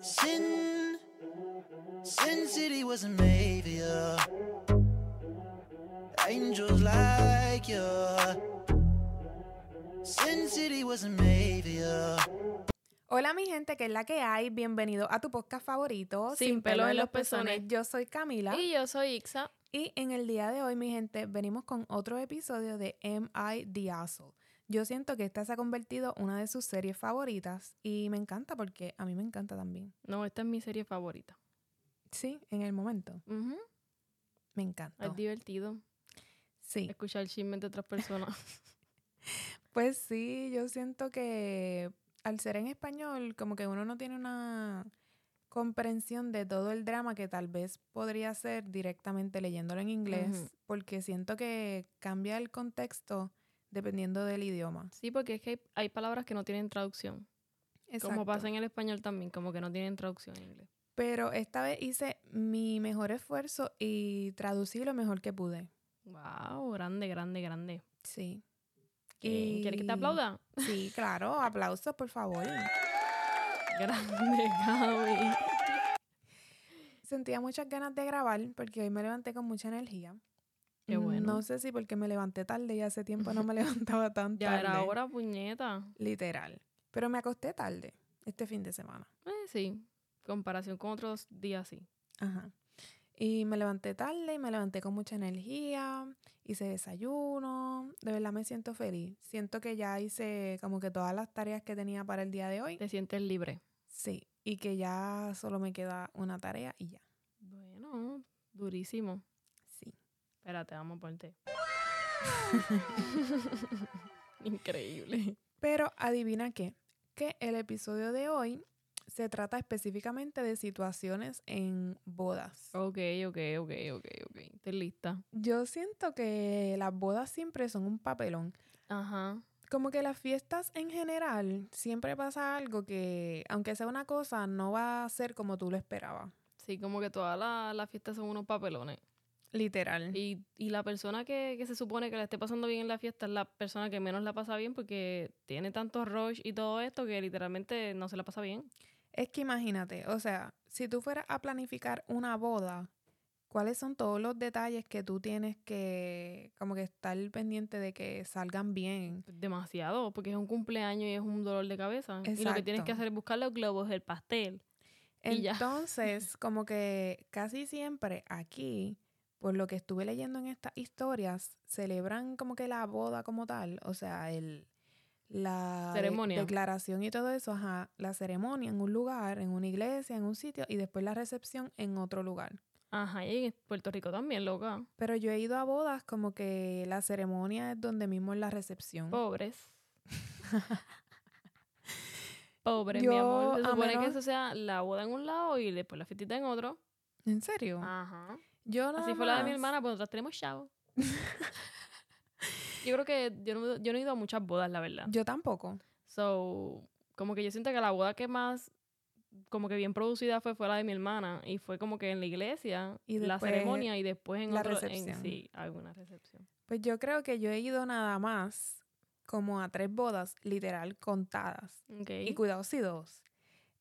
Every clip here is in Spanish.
Sin, Sin City wasn't made for you. Angels like you. Sin City wasn't made for you. Hola mi gente, que es la que hay. Bienvenido a tu podcast favorito. Sin pelo en los pezones. Yo soy Camila. Y yo soy Ixa. Y en el día de hoy, mi gente, venimos con otro episodio de M.I. The Asshole. Yo siento que esta se ha convertido en una de sus series favoritas y me encanta porque a mí me encanta también. No, esta es mi serie favorita. Sí, en el momento. Me encanta. Es divertido Sí. escuchar chismes de otras personas. Pues sí, yo siento que al ser en español, como que uno no tiene una comprensión de todo el drama que tal vez podría ser directamente leyéndolo en inglés, porque siento que cambia el contexto dependiendo del idioma. sí, porque es que hay, hay palabras que no tienen traducción. Como pasa en el español también, como que no tienen traducción en inglés. Pero esta vez hice mi mejor esfuerzo y traducí lo mejor que pude. Wow, grande, grande, grande. Sí. ¿Qué- ¿Quieres que te Y- aplauda? Sí, claro. Aplausos, por favor. Grande, Gaby. Sentía muchas ganas de grabar porque hoy me levanté con mucha energía. Qué bueno. No sé si porque me levanté tarde y hace tiempo no me levantaba tan Ya tarde. era hora, puñeta. Literal. Pero me acosté tarde este fin de semana. Eh, sí, comparación con otros días, sí. Ajá. Y me levanté tarde y me levanté con mucha energía. Hice desayuno. De verdad me siento feliz. Siento que ya hice como que todas las tareas que tenía para el día de hoy. Te sientes libre. Sí. Y que ya solo me queda una tarea y ya. Bueno, durísimo. Espérate, vamos a ponerte. Increíble. Pero adivina qué, que el episodio de hoy se trata específicamente de situaciones en bodas. Ok, ok, ok, ok, ok. Estoy lista. Yo siento que las bodas siempre son un papelón. Ajá. Como que las fiestas en general siempre pasa algo que, aunque sea una cosa, no va a ser como tú lo esperabas. Sí, como que todas la- las fiestas son unos papelones. Literal. Y, y la persona que, que se supone que la esté pasando bien en la fiesta es la persona que menos la pasa bien porque tiene tanto rush y todo esto que literalmente no se la pasa bien. Es que imagínate, o sea, si tú fueras a planificar una boda, ¿cuáles son todos los detalles que tú tienes que, como que estar pendiente de que salgan bien? Demasiado, porque es un cumpleaños y es un dolor de cabeza. Y lo que tienes que hacer es buscar los globos, el pastel. Entonces, como que casi siempre aquí, por lo que estuve leyendo en estas historias, celebran como que la boda como tal, o sea, el la de- Ceremonia. declaración y todo eso, ajá, la ceremonia en un lugar, en una iglesia, en un sitio y después la recepción en otro lugar. Ajá, y en Puerto Rico también, loca. Pero yo he ido a bodas como que la ceremonia es donde mismo es la recepción. Pobres. Pobres, mi amor. Se supone que eso sea la boda en un lado y después la fiestita en otro. ¿En serio? Ajá. Yo nada Así fue la de mi hermana, pues nosotros tenemos chavo. yo creo que yo no, yo no he ido a muchas bodas, la verdad. Yo tampoco. So, como que yo siento que la boda que más, como que bien producida fue, fue la de mi hermana. Y fue como que en la iglesia, Y la ceremonia y después en la otro, en- recepción. sí, alguna recepción. Pues yo creo que yo he ido nada más como a tres bodas, literal, contadas. Ok. Y cuidado, sí, dos.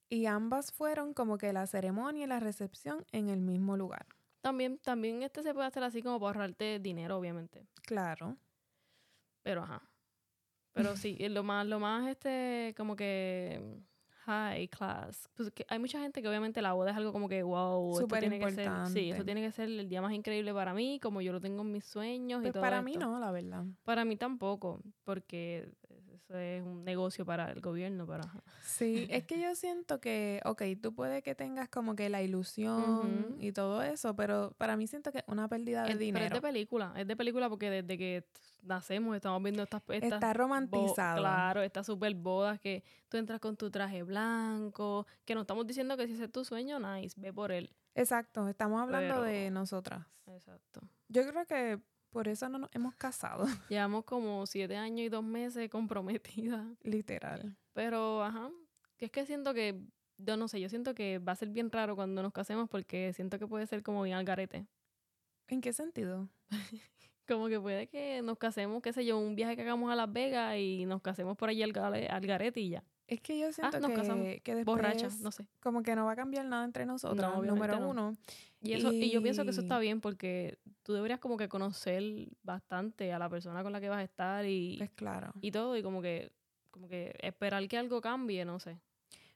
Y ambas fueron como que la ceremonia y la recepción en el mismo lugar. También, también este se puede hacer así como para ahorrarte dinero, obviamente. Claro. Pero ajá. Pero sí, y lo más, lo más este, como que high class. Pues que hay mucha gente que obviamente la boda es algo como que wow, esto Súper tiene que ser. Sí, importante. esto tiene que ser el día más increíble para mí, como yo lo tengo en mis sueños y Pues todo para mí esto. no, la verdad. Para mí tampoco, porque eso es un negocio para el gobierno, ajá. Sí, es que yo siento que, ok, tú puedes que tengas como que la ilusión y todo eso, pero para mí siento que es una pérdida de Es- pero es dinero. de película, es de película porque desde que nacemos estamos viendo estas, estas Está romantizado. Claro, estas super bodas que tú entras con tu traje blanco, que no estamos diciendo que si ese es tu sueño, nice, ve por él. Exacto, estamos hablando Pero- de nosotras. Exacto. Yo creo que por eso no nos hemos casado, Llevamos como siete años y dos meses comprometidas. literal. Pero, ajá, que es que siento que, yo no sé, yo siento que va a ser bien raro cuando nos casemos porque siento que puede ser como bien al garete. ¿En qué sentido? Como que puede que nos casemos, qué sé yo, un viaje que hagamos a Las Vegas y nos casemos por allí al, gale- al garete y ya. Es que yo siento nos casamos. que, que después Borracha, no sé. como que no va a cambiar nada entre nosotros, obviamente número no. uno. Y, eso, y yo pienso que eso está bien porque tú deberías como que conocer bastante a la persona con la que vas a estar y, Pues claro. y todo y como que como que esperar que algo cambie, no sé.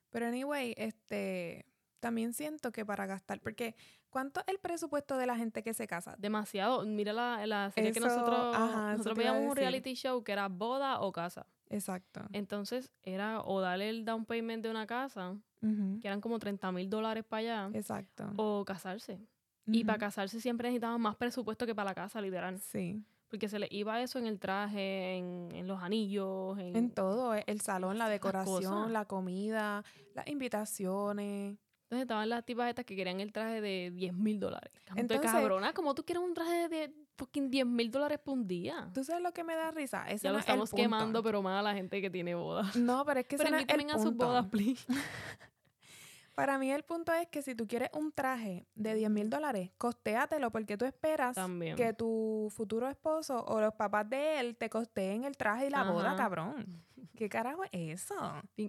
Pero anyway, este, también siento que para gastar, porque ¿cuánto es el presupuesto de la gente que se casa? Demasiado. Mira la, la serie que nosotros, ajá, nosotros veíamos un reality show que era boda o casa. Exacto. Entonces era o darle el down payment de una casa, que eran como 30 mil dólares para allá, Exacto. o casarse. Y para casarse siempre necesitaban más presupuesto que para la casa, literal. Sí. Porque se le iba eso en el traje, en, en los anillos, en... En todo, el salón, la decoración, la comida, las invitaciones. Entonces estaban las tipas estas que querían el traje de 10 mil dólares. Entonces, cabrona, ¿cómo tú quieres un traje de fucking 10 mil dólares por un día? ¿Tú sabes lo que me da risa? Ese Ya no lo estamos quemando, pero más a la gente que tiene bodas. No, pero es que Pero no es el a sus bodas, please. Para mí el punto es que si tú quieres un traje de 10 mil dólares, costéatelo porque tú esperas También. que tu futuro esposo o los papás de él te costeen el traje y la boda, cabrón. ¿Qué carajo es eso?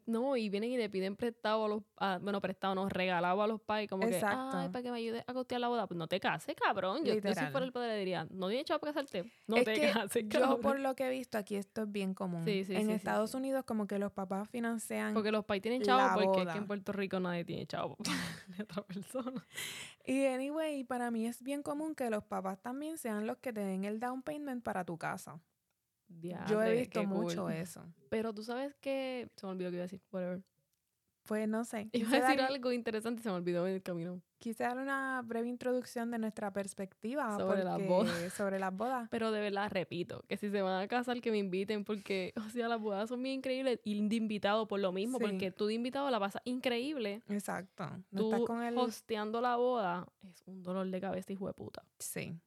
No, y vienen y le piden prestado a los... a- bueno, prestado, no, regalado a los pais. Como Exacto. que, ay, para que me ayude a costear la boda. Pues no te cases, cabrón. Yo, yo si fuera el padre le diría, no tienes chavo para casarte. No Es te que cases, Yo cabrón. por lo que he visto aquí esto es bien común. Sí, sí, en sí, Estados. Unidos como que los papás financian Porque los pais tienen chavo porque es boda. que en Puerto Rico nadie tiene chavo de otra persona. Y anyway, para mí es bien común que los papás también sean los que te den el down payment para tu casa. Yo he visto mucho cool. eso. Pero tú sabes que... Se me olvidó que iba a decir. Whatever. Pues no sé. Iba a decir dar, algo interesante y se me olvidó en el camino. quise dar una breve introducción de nuestra perspectiva Sobre las bodas. sobre las bodas. Pero de verdad, repito, que si se van a casar, que me inviten, porque, o sea, las bodas son bien increíbles. Y de invitado por lo mismo, Sí. porque tú de invitado la pasas increíble. Exacto. No Tú estás con el... hosteando la boda es un dolor de cabeza, hijo de puta. Sí.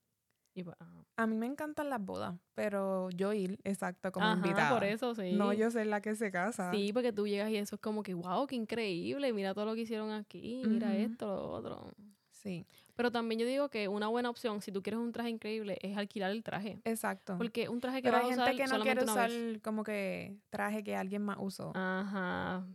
Y pues, ajá. A mí me encantan las bodas, pero yo ir, exacto, como Ajá, invitada. por eso, sí. No yo ser la que se casa. Sí, porque tú llegas y eso es como que, wow, qué increíble, mira todo lo que hicieron aquí, mira esto, lo otro. Sí, Pero también yo digo que una buena opción, si tú quieres un traje increíble, es alquilar el traje. exacto. Porque un traje que pero vas hay a gente usar que no quiere usar vez. como que traje que alguien más usó. Ajá.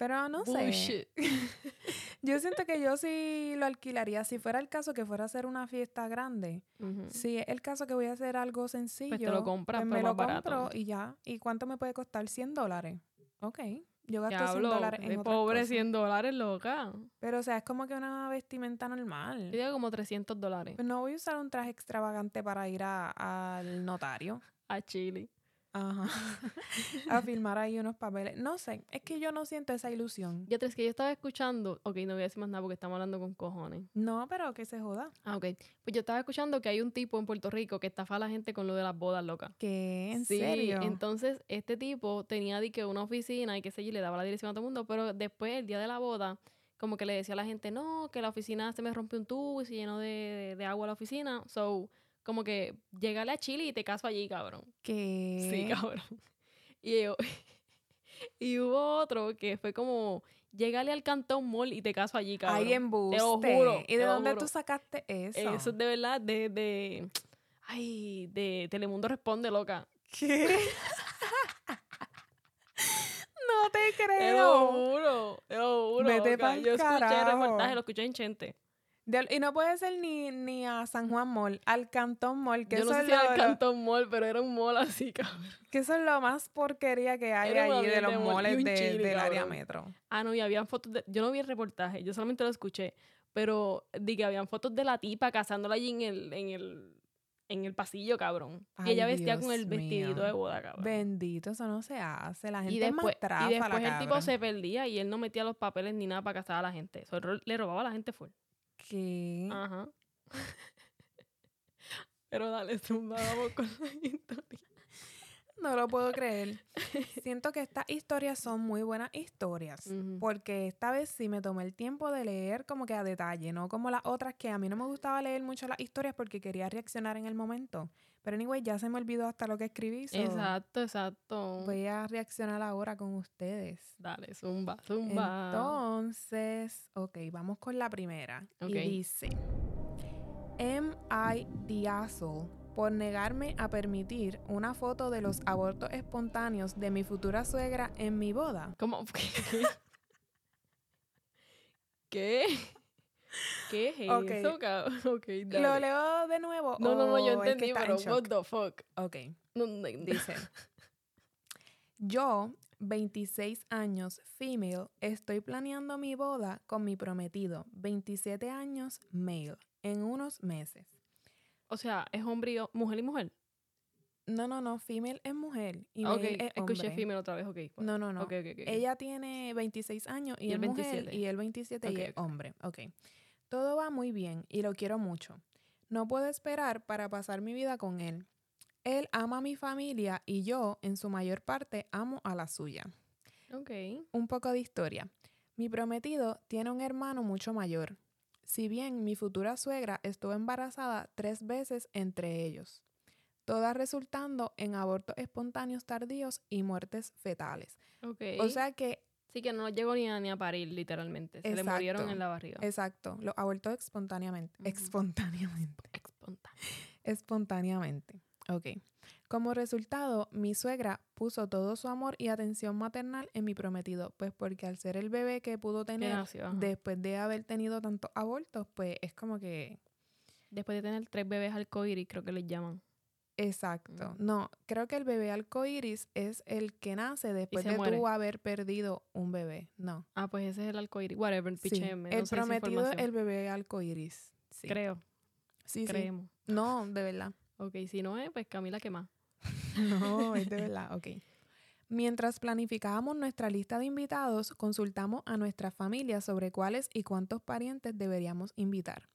Pero no sé. Bullshit. Yo siento que yo sí lo alquilaría. Si fuera el caso que fuera a hacer una fiesta grande. Si es el caso que voy a hacer algo sencillo. Pues lo compras, pues pero me lo barato. compro y ya. ¿Y cuánto me puede costar? 100 dólares. Ok. Yo gasto 100 Diablo, dólares en de pobre cosas. 100 dólares, loca. Pero, o sea, es como que una vestimenta normal. Yo digo como 300 dólares Pues no voy a usar un traje extravagante para ir a- al notario. a Chile. Ajá. a firmar ahí unos papeles. No sé, es que yo no siento esa ilusión. Ya tres que yo estaba escuchando, ok, no voy a decir más nada porque estamos hablando con cojones. No, pero que se joda. Ah, ok. Pues yo estaba escuchando que hay un tipo en Puerto Rico que estafa a la gente con lo de las bodas locas. ¿Qué? ¿En sí, serio? entonces este tipo tenía di que una oficina y qué sé yo, le daba la dirección a todo el mundo, pero después, el día de la boda, como que le decía a la gente, no, que la oficina se me rompió un tubo y se llenó de, de- de agua la oficina. So, como que llegale a Chile y te caso allí, cabrón. ¿Qué? Sí, cabrón. Y, yo- y hubo otro que fue como, llegale al Cantón Mall y te caso allí, cabrón. Ay, embuste. juro, ¿Y de te lo dónde juro. tú sacaste eso? Eso es de verdad, de, de, ay, de Telemundo Responde, loca. ¿Qué? no te Te lo creo. juro, te lo juro. Vete loca. pa'l Yo escuché el reportaje, lo escuché en Chente. De- y no puede ser ni, ni a San Juan Mall, al Cantón Mall, que, Yo no sé es si era el Cantón Mall, pero era un mall así, cabrón. que eso es lo más porquería que hay Era allí de los de mall y moles un de- chili, del área metro. Ah, no, y habían fotos de... Yo no vi el reportaje, yo solamente lo escuché. Pero di que habían fotos de la tipa cazándola allí en el, en el, en el pasillo, cabrón. y Ay, ella vestía Dios con el vestidito mío. de boda, cabrón. Bendito, eso no se hace. La gente y es después, más tráfala, y después el tipo se perdía y él no metía los papeles ni nada para cazar a la gente. Eso le robaba a la gente full. ¿Qué? Ajá. Pero dale, zumba, vamos con la historia. No lo puedo creer. Siento que estas historias son muy buenas historias. Porque esta vez sí me tomé el tiempo de leer como que a detalle, no como las otras que a mí no me gustaba leer mucho las historias porque quería reaccionar en el momento. Pero anyway, ya se me olvidó hasta lo que escribí. so Exacto, exacto. Voy a reaccionar ahora con ustedes. Dale, zumba, zumba. Entonces, ok, vamos con la primera. Y dice, M.I. Diazel por negarme a permitir una foto de los abortos espontáneos de mi futura suegra en mi boda. ¿Cómo? ¿Qué? ¿Qué es eso, cabrón? Ok, ¿Lo leo de nuevo? No, no, no, yo entendí, en pero what the fuck. Ok, No, no, no. dice. Yo, 26 años, female, estoy planeando mi boda con mi prometido, 27 años, male, en unos meses. O sea, es hombre y mujer y mujer. No, no, no, female es mujer y male es escuché hombre. female otra vez, ok. pues. No, no, no. Ella tiene 26 años y, Y es él mujer 27. y él 27 y es hombre. Ok. Todo va muy bien y lo quiero mucho. No puedo esperar para pasar mi vida con él. Él ama a mi familia y yo, en su mayor parte, amo a la suya. Ok. Un poco de historia. Mi prometido tiene un hermano mucho mayor. Si bien mi futura suegra estuvo embarazada tres veces entre ellos, todas resultando en abortos espontáneos tardíos y muertes fetales. Ok. O sea que sí que no llegó ni a, ni a parir, literalmente. Se le murieron en la barriga. Exacto, los abortó espontáneamente. Espontáneamente. Espontáneo. Espontáneamente. Ok. Como resultado, mi suegra puso todo su amor y atención maternal en mi prometido, pues porque al ser el bebé que pudo tener nació, después de haber tenido tantos abortos, pues es como que... Después de tener tres bebés arcoíris, creo que les llaman. Exacto. Mm. No, creo que el bebé arcoíris es el que nace después de muere. tú haber perdido un bebé. No. Ah, pues ese es el arcoíris. Whatever, Sí, el sé prometido es el bebé arcoíris. Sí. Creo, sí, sí. creemos. No, de verdad. Ok, si no es, pues Camila, ¿qué más? No, es de verdad, ok. Mientras planificábamos nuestra lista de invitados, consultamos a nuestra familia sobre cuáles y cuántos parientes deberíamos invitar.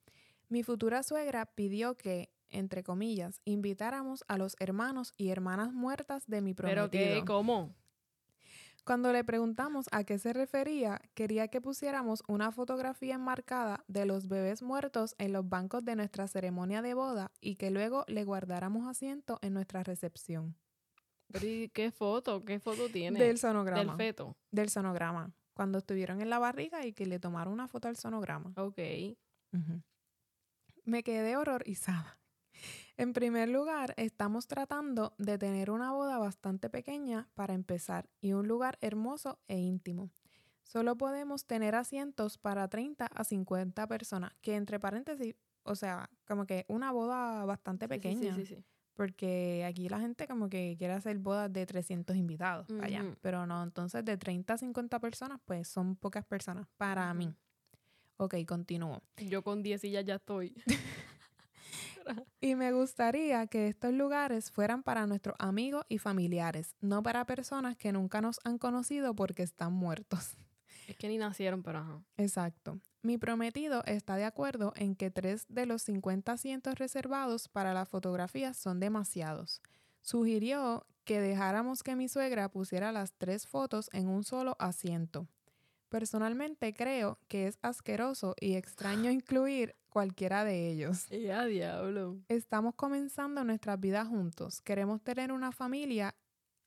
Mi futura suegra pidió que, entre comillas, invitáramos a los hermanos y hermanas muertas de mi prometido. ¿Pero qué? ¿Cómo? Cuando le preguntamos a qué se refería, quería que pusiéramos una fotografía enmarcada de los bebés muertos en los bancos de nuestra ceremonia de boda y que luego le guardáramos asiento en nuestra recepción. Pero, ¿y ¿Qué foto? ¿Qué foto tiene? Del sonograma. Del feto. del sonograma. Cuando estuvieron en la barriga y que le tomaron una foto al sonograma. Ok. Me quedé horrorizada. En primer lugar, estamos tratando de tener una boda bastante pequeña para empezar y un lugar hermoso e íntimo. Solo podemos tener asientos para 30 a 50 personas, que entre paréntesis, o sea, como que una boda bastante pequeña, Sí, sí, sí. porque aquí la gente como que quiere hacer bodas de 300 invitados allá, pero no, entonces de 30 a 50 personas, pues son pocas personas para mí. Ok, continúo. Yo con 10 sillas ya estoy. Y me gustaría que estos lugares fueran para nuestros amigos y familiares, no para personas que nunca nos han conocido porque están muertos. es que ni nacieron, pero ajá. Exacto. Mi prometido está de acuerdo en que tres de los 50 asientos reservados para las fotografías son demasiados. Sugirió que dejáramos que mi suegra pusiera las tres fotos en un solo asiento. Personalmente creo que es asqueroso y extraño incluir cualquiera de ellos. Ya, diablo. Estamos comenzando nuestras vidas juntos. Queremos tener una familia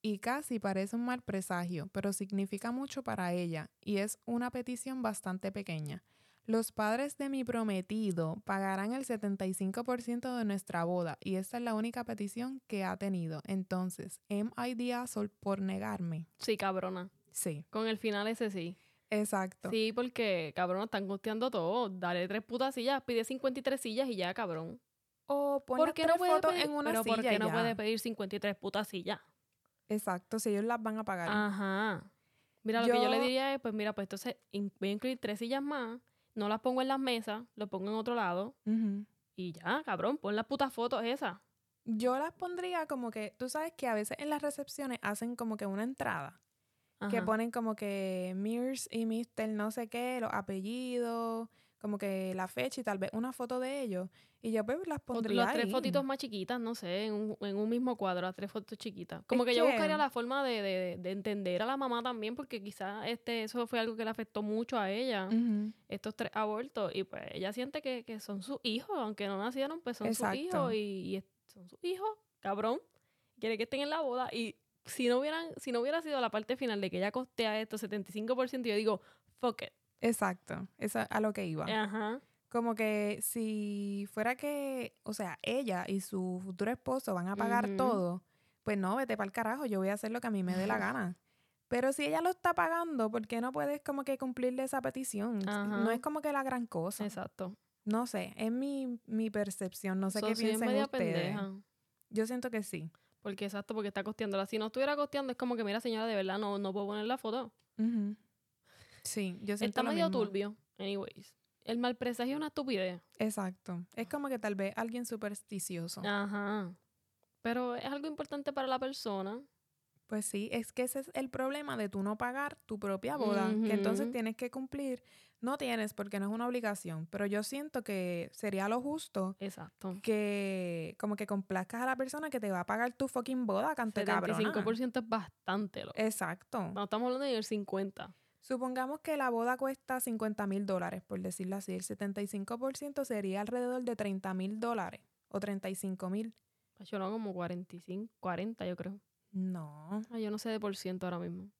y casi parece un mal presagio, pero significa mucho para ella y es una petición bastante pequeña. Los padres de mi prometido pagarán el 75% de nuestra boda y esta es la única petición que ha tenido. Entonces, ¿am I the asshole por negarme? Sí, cabrona. Sí, Con el final ese sí. Exacto. Sí, porque, cabrón, están costeando todo. Dale tres putas sillas, pide 53 sillas y ya, cabrón. O pon ¿Por las qué tres no fotos pedir, en una pero silla ¿por qué no puede pedir 53 putas sillas? Exacto, si ellos las van a pagar. Ajá. Mira, lo que yo le diría es, pues mira, pues entonces voy a incluir tres sillas más, no las pongo en las mesas, lo pongo en otro lado y ya, cabrón, pon las putas fotos esas. Yo las pondría como que, tú sabes que a veces en las recepciones hacen como que una entrada, que ponen como que Mears y Mr. no sé qué, los apellidos, como que la fecha y tal vez una foto de ellos. Y yo pues las O pondría las tres ahí. fotitos más chiquitas, no sé, en un, en un mismo cuadro, las tres fotos chiquitas. Como Es que yo que- buscaría la forma de, de- de entender a la mamá también, porque quizás este, eso fue algo que le afectó mucho a ella, estos tres abortos, y pues ella siente que, que son sus hijos, aunque no nacieron, pues son sus hijos, y, y son sus hijos, cabrón, quiere que estén en la boda, y si no hubieran, si no hubiera sido la parte final de que ella costea esto 75%, yo digo, fuck it. Exacto, es a lo que iba. Ajá. Como que si fuera que, o sea, ella y su futuro esposo van a pagar todo, pues no, vete para el carajo, yo voy a hacer lo que a mí me dé la gana. Pero si ella lo está pagando, ¿por qué no puedes como que cumplirle esa petición? No es como que la gran cosa. Exacto. No sé, es mi, mi percepción, no sé So, qué piensan ustedes. pendeja. Yo siento que sí. Porque exacto, porque está costeándola. Si no estuviera costeando, es como que, mira, señora, de verdad, no, no puedo poner la foto. Ujú. Sí, yo siento Está lo medio mismo. turbio. Anyways. El mal presagio es una estupidez. Exacto. Es como que tal vez alguien supersticioso. Ajá. Pero es algo importante para la persona. Pues sí, es que ese es el problema de tú no pagar tu propia boda, que entonces tienes que cumplir. No tienes porque no es una obligación, pero yo siento que sería lo justo Exacto. que como que complazcas a la persona que te va a pagar tu fucking boda, cante cabrona. 75% es bastante. Lo. Exacto. No estamos hablando del 50. Supongamos que la boda cuesta 50 mil dólares, por decirlo así. El 75% sería alrededor de 30 mil dólares o 35 mil. Yo no, como 45, 40 yo creo. No. Ay, yo no sé de por ciento ahora mismo.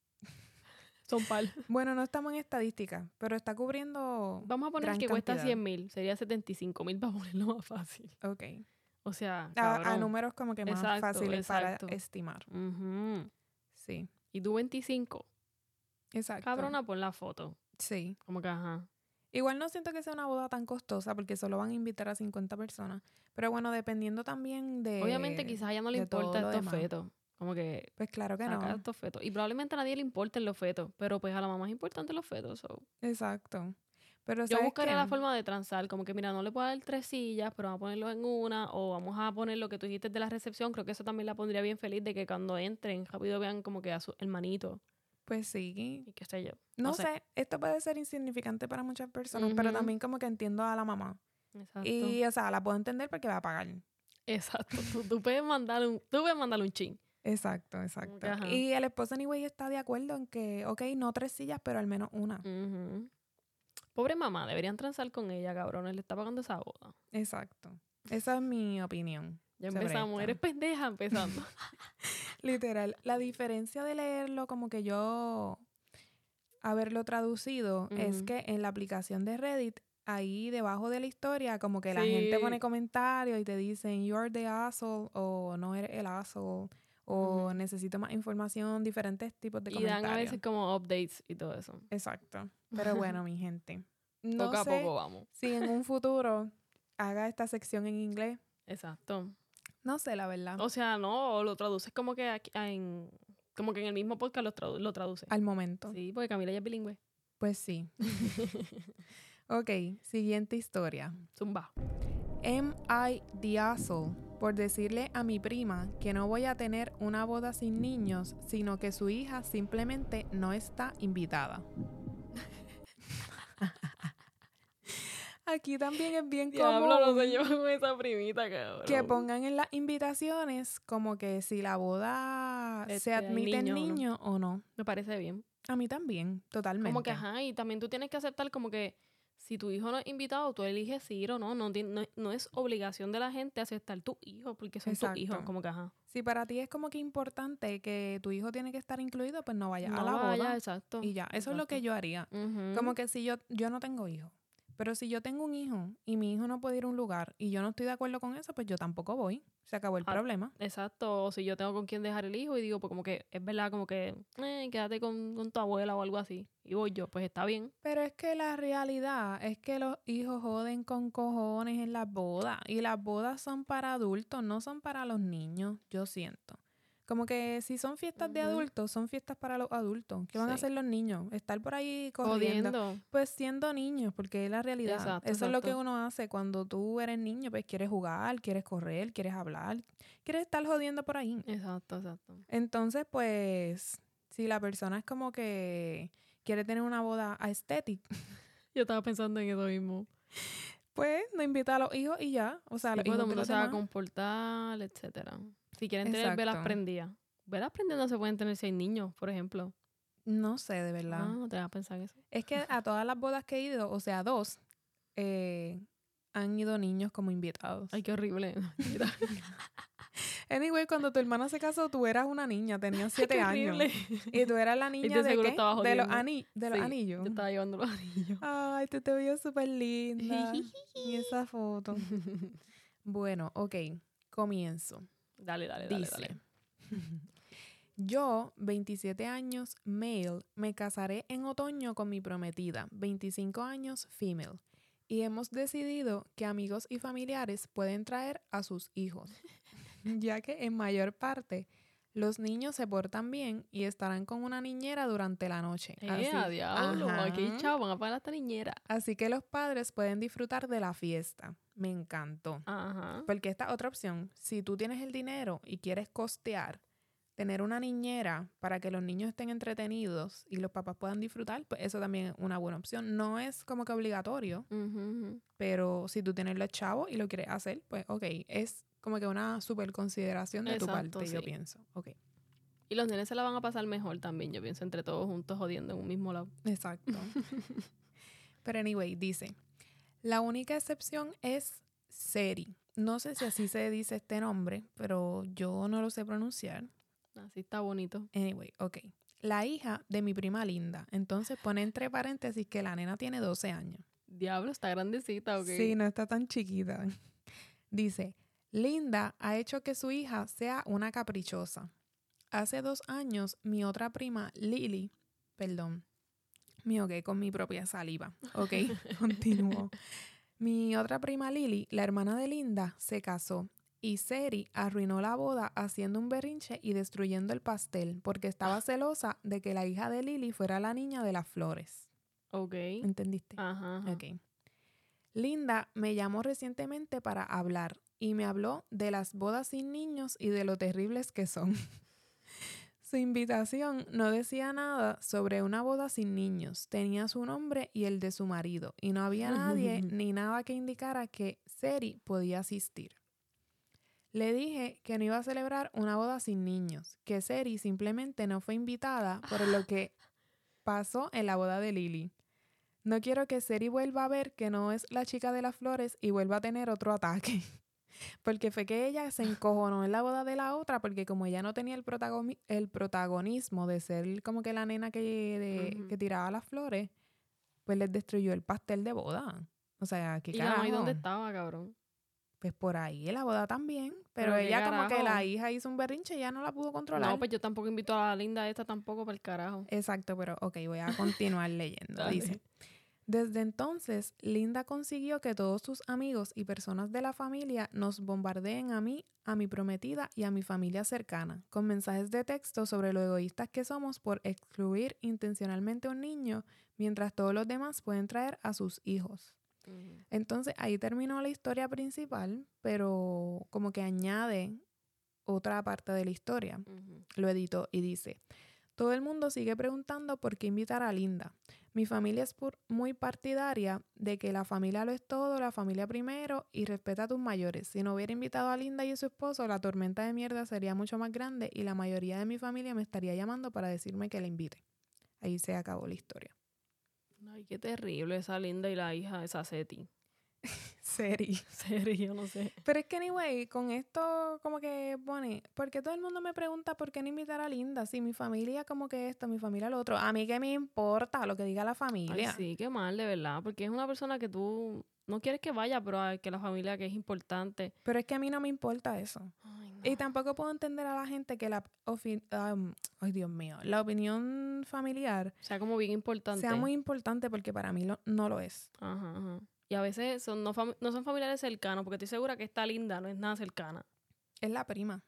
Son par. Bueno, no estamos en estadística, pero está cubriendo... Vamos a poner Gran que cuesta cantidad. 100 mil. Sería 75 mil para ponerlo más fácil. Ok. O sea, A, números como que más Exacto, fáciles exacto. para estimar. Sí, Y tú 25. exacto. Cabrona, pon la foto. Sí. Como que, ajá. Igual no siento que sea una boda tan costosa porque solo van a invitar a 50 personas. Pero bueno, dependiendo también de... Obviamente quizás a ella no le importa estos fetos. Como que Pues claro que no. estos fetos. Y probablemente a nadie le importen los fetos. Pero pues a la mamá es importante los fetos. so. Exacto. Pero Yo ¿sabes buscaría la forma de transar. Como que, mira, no le puedo dar tres sillas, pero vamos a ponerlo en una. O vamos a poner lo que tú dijiste de la recepción. Creo que eso también la pondría bien feliz de que cuando entren, rápido vean como que a su hermanito. Pues sí. Y qué sé yo. No, No sé. sé. esto puede ser insignificante para muchas personas, pero también como que entiendo a la mamá. Exacto. Y, o sea, la puedo entender porque va a pagar. Exacto. Tú, tú puedes mandarle un, tú puedes mandarle un chin. Exacto, exacto. ajá. Y el esposo anyway está de acuerdo en que, ok, no tres sillas, pero al menos una. Pobre mamá, deberían transar con ella, cabrones. Le está pagando esa boda. Exacto. Esa es mi opinión. Ya empezamos. Eres pendeja empezando. Literal. La diferencia de leerlo como que yo haberlo traducido es que en la aplicación de Reddit, ahí debajo de la historia, como que la gente pone comentarios y te dicen, you're the asshole, o no eres el asshole, o necesito más información, diferentes tipos de y dan a comentarios. veces como updates y todo eso. Exacto. Pero bueno, mi gente. No poco a poco vamos. si en un futuro haga esta sección en inglés. Exacto. No sé, la verdad. O sea, no, o lo traduces como que aquí- en como que en el mismo podcast lo, tradu- lo traduce. Al momento. Sí, porque Camila ya es bilingüe. Pues sí. Ok, siguiente historia. Zumba. Am I the asshole por decirle a mi prima que no voy a tener una boda sin niños, sino que su hija simplemente no está invitada? Aquí también es bien Diablo, no común se lleva con esa primita, cabrón. que pongan en las invitaciones como que si la boda Este, se hay admiten niños o no. o no. Me parece bien. A mí también, totalmente. Como que, ajá, y también tú tienes que aceptar como que si tu hijo no es invitado, tú eliges ir o no. No, no, no es obligación de la gente aceptar tu hijo, porque son tus hijos. Exacto. Como que, ajá. Si para ti es como que importante que tu hijo tiene que estar incluido, pues no vaya no a la vaya, boda. exacto. Y ya, eso es lo que exacto. yo haría. Como que si yo, yo no tengo hijo, pero si yo tengo un hijo y mi hijo no puede ir a un lugar y yo no estoy de acuerdo con eso, pues yo tampoco voy. Se acabó el Ah, problema. Exacto, o si yo tengo con quién dejar el hijo y digo, pues como que es verdad, como que eh, quédate con, con tu abuela o algo así. Y voy yo, pues está bien. Pero es que la realidad es que los hijos joden con cojones en las bodas y las bodas son para adultos, no son para los niños, yo siento. Como que si son fiestas de adultos, son fiestas para los adultos. ¿Qué van a hacer los niños? Estar por ahí corriendo. Pues siendo niños, porque es la realidad. Exacto, Eso es lo que uno hace cuando tú eres niño, pues quieres jugar, quieres correr, quieres hablar, quieres estar jodiendo por ahí. Exacto, exacto. Entonces, pues, si la persona es como que quiere tener una boda aesthetic, Yo estaba pensando en eso mismo. pues no invita a los hijos y ya. O sea, Sí, los todo hijos el mundo se va a comportar, etcétera. Si quieren tener velas Exacto. prendidas. Velas prendidas no se pueden tener si hay niños, por ejemplo. No sé, de verdad. Ah, no te vas a pensar en eso. Es que a todas las bodas que he ido, o sea, dos, eh, han ido niños como invitados. Ay, qué horrible. Anyway, cuando tu hermana se casó, tú eras una niña, tenías siete años. Y tú eras la niña de qué? estaba de los, ani- de los Sí, anillos. Yo estaba llevando los anillos. Ay, tú te veías súper linda. y esa foto. Bueno, ok. Comienzo. Dale, dale, dale, Dice. dale. Yo, 27 años, male, me casaré en otoño con mi prometida, 25 años, female. Y hemos decidido que amigos y familiares pueden traer a sus hijos, ya que en mayor parte los niños se portan bien y estarán con una niñera durante la noche. Eh, a diablo, aquí Ajá. chavo, van a pagar esta niñera. Así que los padres pueden disfrutar de la fiesta. Me encantó. Ajá. Porque esta otra opción, si tú tienes el dinero y quieres costear, tener una niñera para que los niños estén entretenidos y los papás puedan disfrutar, pues eso también es una buena opción. No es como que obligatorio, pero si tú tienes los chavos y lo quieres hacer, pues ok, es como que una super consideración de tu parte, yo pienso. Ok, Y los nenes se la van a pasar mejor también, yo pienso, entre todos juntos jodiendo en un mismo lado. exacto. pero anyway, dice, la única excepción es Seri. No sé si así se dice este nombre, pero yo no lo sé pronunciar. Así está bonito. Anyway, ok. La hija de mi prima Linda. Entonces pone entre paréntesis que la nena tiene 12 años. Diablo, está grandecita, ¿ok? Sí, no está tan chiquita. Dice, Linda ha hecho que su hija sea una caprichosa. Hace dos años, mi otra prima Lily, perdón, me ahogué con mi propia saliva. Ok, continúo. Mi otra prima Lily, la hermana de Linda, se casó y Seri arruinó la boda haciendo un berrinche y destruyendo el pastel porque estaba celosa de que la hija de Lily fuera la niña de las flores. Ok. ¿Entendiste? Ajá. ajá. Ok. Linda me llamó recientemente para hablar y me habló de las bodas sin niños y de lo terribles que son. Su invitación no decía nada sobre una boda sin niños, tenía su nombre y el de su marido y no había nadie ni nada que indicara que Seri podía asistir. Le dije que no iba a celebrar una boda sin niños, que Seri simplemente no fue invitada por lo que pasó en la boda de Lily. No quiero que Seri vuelva a ver que no es la chica de las flores y vuelva a tener otro ataque. Porque fue que ella se encojonó en la boda de la otra, porque como ella no tenía el, protagoni- el protagonismo de ser como que la nena que, de- que tiraba las flores, pues les destruyó el pastel de boda. O sea, ¿qué ¿Y carajo? dónde estaba, cabrón? Pues por ahí en la boda también. Pero, ella como que la hija hizo un berrinche y ya no la pudo controlar. No, pues yo tampoco invito a la linda esta tampoco para el carajo. Exacto, pero ok, voy a continuar leyendo. Dice, desde entonces, Linda consiguió que todos sus amigos y personas de la familia nos bombardeen a mí, a mi prometida y a mi familia cercana, con mensajes de texto sobre lo egoístas que somos por excluir intencionalmente a un niño, mientras todos los demás pueden traer a sus hijos. Entonces ahí terminó la historia principal, pero como que añade otra parte de la historia. Lo editó y dice, todo el mundo sigue preguntando por qué invitar a Linda. Mi familia es muy partidaria de que la familia lo es todo, la familia primero y respeta a tus mayores. Si no hubiera invitado a Linda y a su esposo, la tormenta de mierda sería mucho más grande y la mayoría de mi familia me estaría llamando para decirme que la invite. Ahí se acabó la historia. Ay, qué terrible esa linda y la hija de Saseti. Seri. Serio, no sé. Pero es que, anyway, con esto como que pone, porque todo el mundo me pregunta por qué no invitar a Linda, si mi familia como que esto, mi familia lo otro, a mí qué me importa lo que diga la Ay, familia. sí, qué mal, de verdad. Porque es una persona que tú no quieres que vaya, pero que la familia que es importante. Pero es que a mí no me importa eso. Ay, no. Y tampoco puedo entender a la gente que la, am, ay Dios mío, la opinión familiar sea, como bien importante. sea muy importante porque para mí lo- no lo es. Ajá, ajá. Y a veces son, no, son familiares cercanos, porque estoy segura que esta linda no es nada cercana. Es la prima.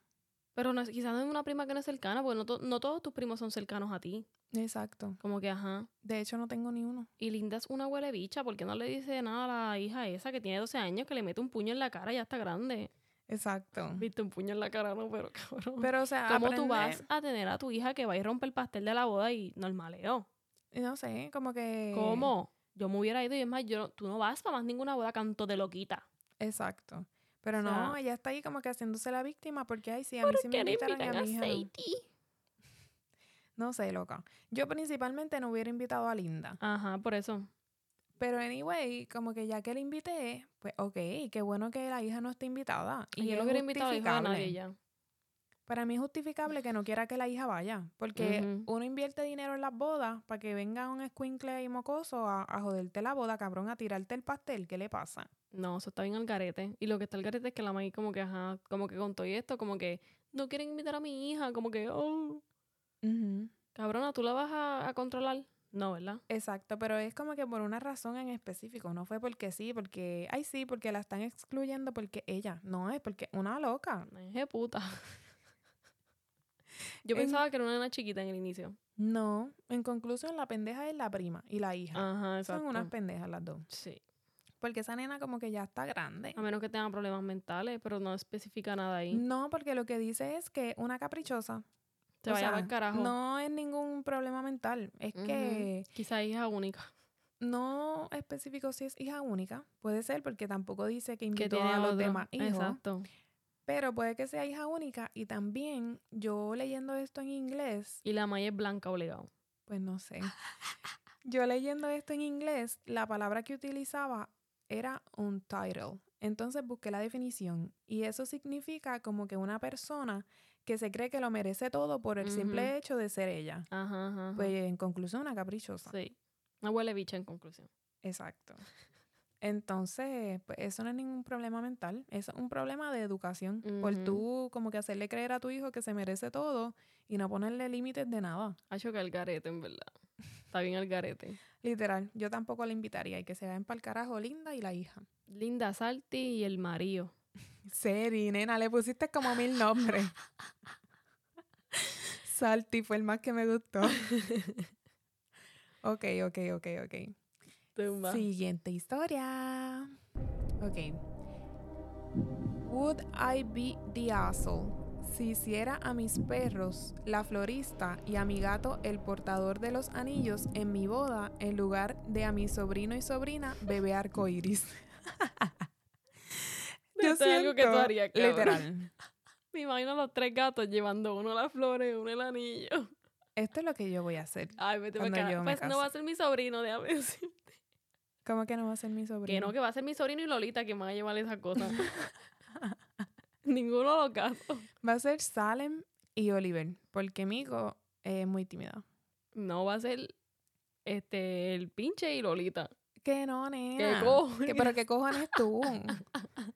Pero no quizás no es una prima que no es cercana, porque no, to- no todos tus primos son cercanos a ti. Exacto. Como que, ajá. De hecho, no tengo ni uno. Y Linda es una huele bicha, porque no le dice nada a la hija esa que tiene 12 años, que le mete un puño en la cara y ya está grande. Exacto. Viste, un puño en la cara, no, pero cabrón. Pero, o sea, ¿Cómo tú vas a tener a tu hija que va y rompe el pastel de la boda y normaleo? No sé, como que... ¿Cómo? Yo me hubiera ido y es más, yo, tú no vas para más ninguna boda canto de loquita. Exacto. Pero O no, ella está ahí como que haciéndose la víctima porque, ay, sí, a mí sí me ¿Qué le invitaron a a mi hija no. Sé, loca. Yo principalmente no hubiera invitado a Linda. Ajá, por eso. Pero anyway, como que ya que la invité, pues ok, qué bueno que la hija no esté invitada. Y yo no hubiera invitado a la hija de nadie ya. Para mí es justificable que no quiera que la hija vaya, porque uno invierte dinero en las bodas para que venga un escuincle y mocoso a, a joderte la boda, cabrón, a tirarte el pastel. ¿Qué le pasa? No, eso está bien al garete. Y lo que está al garete es que la maíz como que, ajá, como que con todo y esto, como que no quieren invitar a mi hija, como que, oh, cabrona, ¿tú la vas a, a controlar? No, ¿verdad? Exacto, pero es como que por una razón en específico, no fue porque sí, porque, ay sí, porque la están excluyendo porque ella, no es porque una loca. De puta. Yo En- pensaba que era una nena chiquita en el inicio. No, en conclusión la pendeja es la prima y la hija. Ajá, Son exacto. unas pendejas las dos. Sí. Porque esa nena como que ya está grande. A menos que tenga problemas mentales, pero no especifica nada ahí. No, porque lo que dice es que una caprichosa. O vaya sea, al carajo. No es ningún problema mental. Es que Quizá hija única. no especificó si es hija única. Puede ser porque tampoco dice que invitó a los otro. demás hijos. Exacto. Pero puede que sea hija única. Y también yo leyendo esto en inglés, Y la maíz es blanca obligado. pues no sé. Yo leyendo esto en inglés, la palabra que utilizaba era un title. Entonces busqué la definición. Y eso significa como que una persona que se cree que lo merece todo por el simple hecho de ser ella. Ajá, ajá. ajá. Pues en conclusión, una caprichosa. sí. Una huele bicha en conclusión. Exacto. Entonces, pues eso no es ningún problema mental, es un problema de educación. Por tú como que hacerle creer a tu hijo que se merece todo y no ponerle límites de nada. Ha hecho que el garete, en verdad. Está bien el garete. Literal, yo tampoco le invitaría y que se vayan para el carajo Linda y la hija. Linda Salti y el marido. Seri, nena, le pusiste como mil nombres. Salty fue el más que me gustó. ok, ok, ok, ok. Tumba. Siguiente historia. Ok. Would I be the asshole si hiciera a mis perros la florista y a mi gato el portador de los anillos en mi boda en lugar de a mi sobrino y sobrina bebé arcoíris? Esto es algo que tú siento- harías. Literal. Me imagino a los tres gatos llevando uno las flores, uno el anillo. Esto es lo que yo voy a hacer. Ay, vete yo me Pues no va a ser mi sobrino, déjame decir. ¿Cómo que no va a ser mi sobrino? Que no, que va a ser mi sobrino y Lolita que me van a llevar esas cosas. Ninguno de los gatos. Va a ser Salem y Oliver, porque Mico es muy tímida. No va a ser este el pinche y Lolita. Que no, nena. cojones? Que- pero qué cojones tú.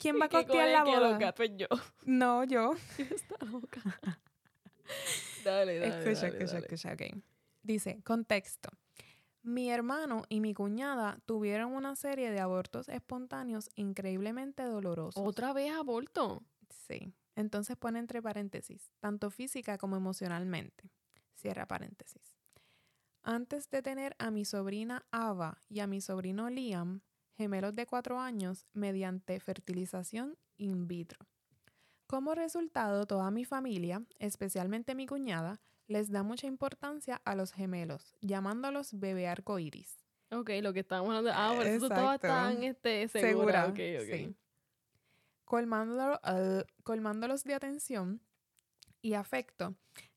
¿Quién va a ¿Qué costear la boda? gatos yo. No, yo. Está loca. dale, dale. escucha, dale, escucha, dale. escucha, ok. Dice, contexto. Mi hermano y mi cuñada tuvieron una serie de abortos espontáneos increíblemente dolorosos. Otra vez aborto. Sí. Entonces pone entre paréntesis, tanto física como emocionalmente. Cierra paréntesis. Antes de tener a mi sobrina Ava y a mi sobrino Liam, gemelos de cuatro años, mediante fertilización in vitro. Como resultado, toda mi familia, especialmente mi cuñada, les da mucha importancia a los gemelos, llamándolos bebé arcoíris. Ok, lo que estábamos hablando. Ah, por eso Exacto. tan este, segura. Segura, Ok, ok. sí. Colmándolo- colmándolos de atención y afecto,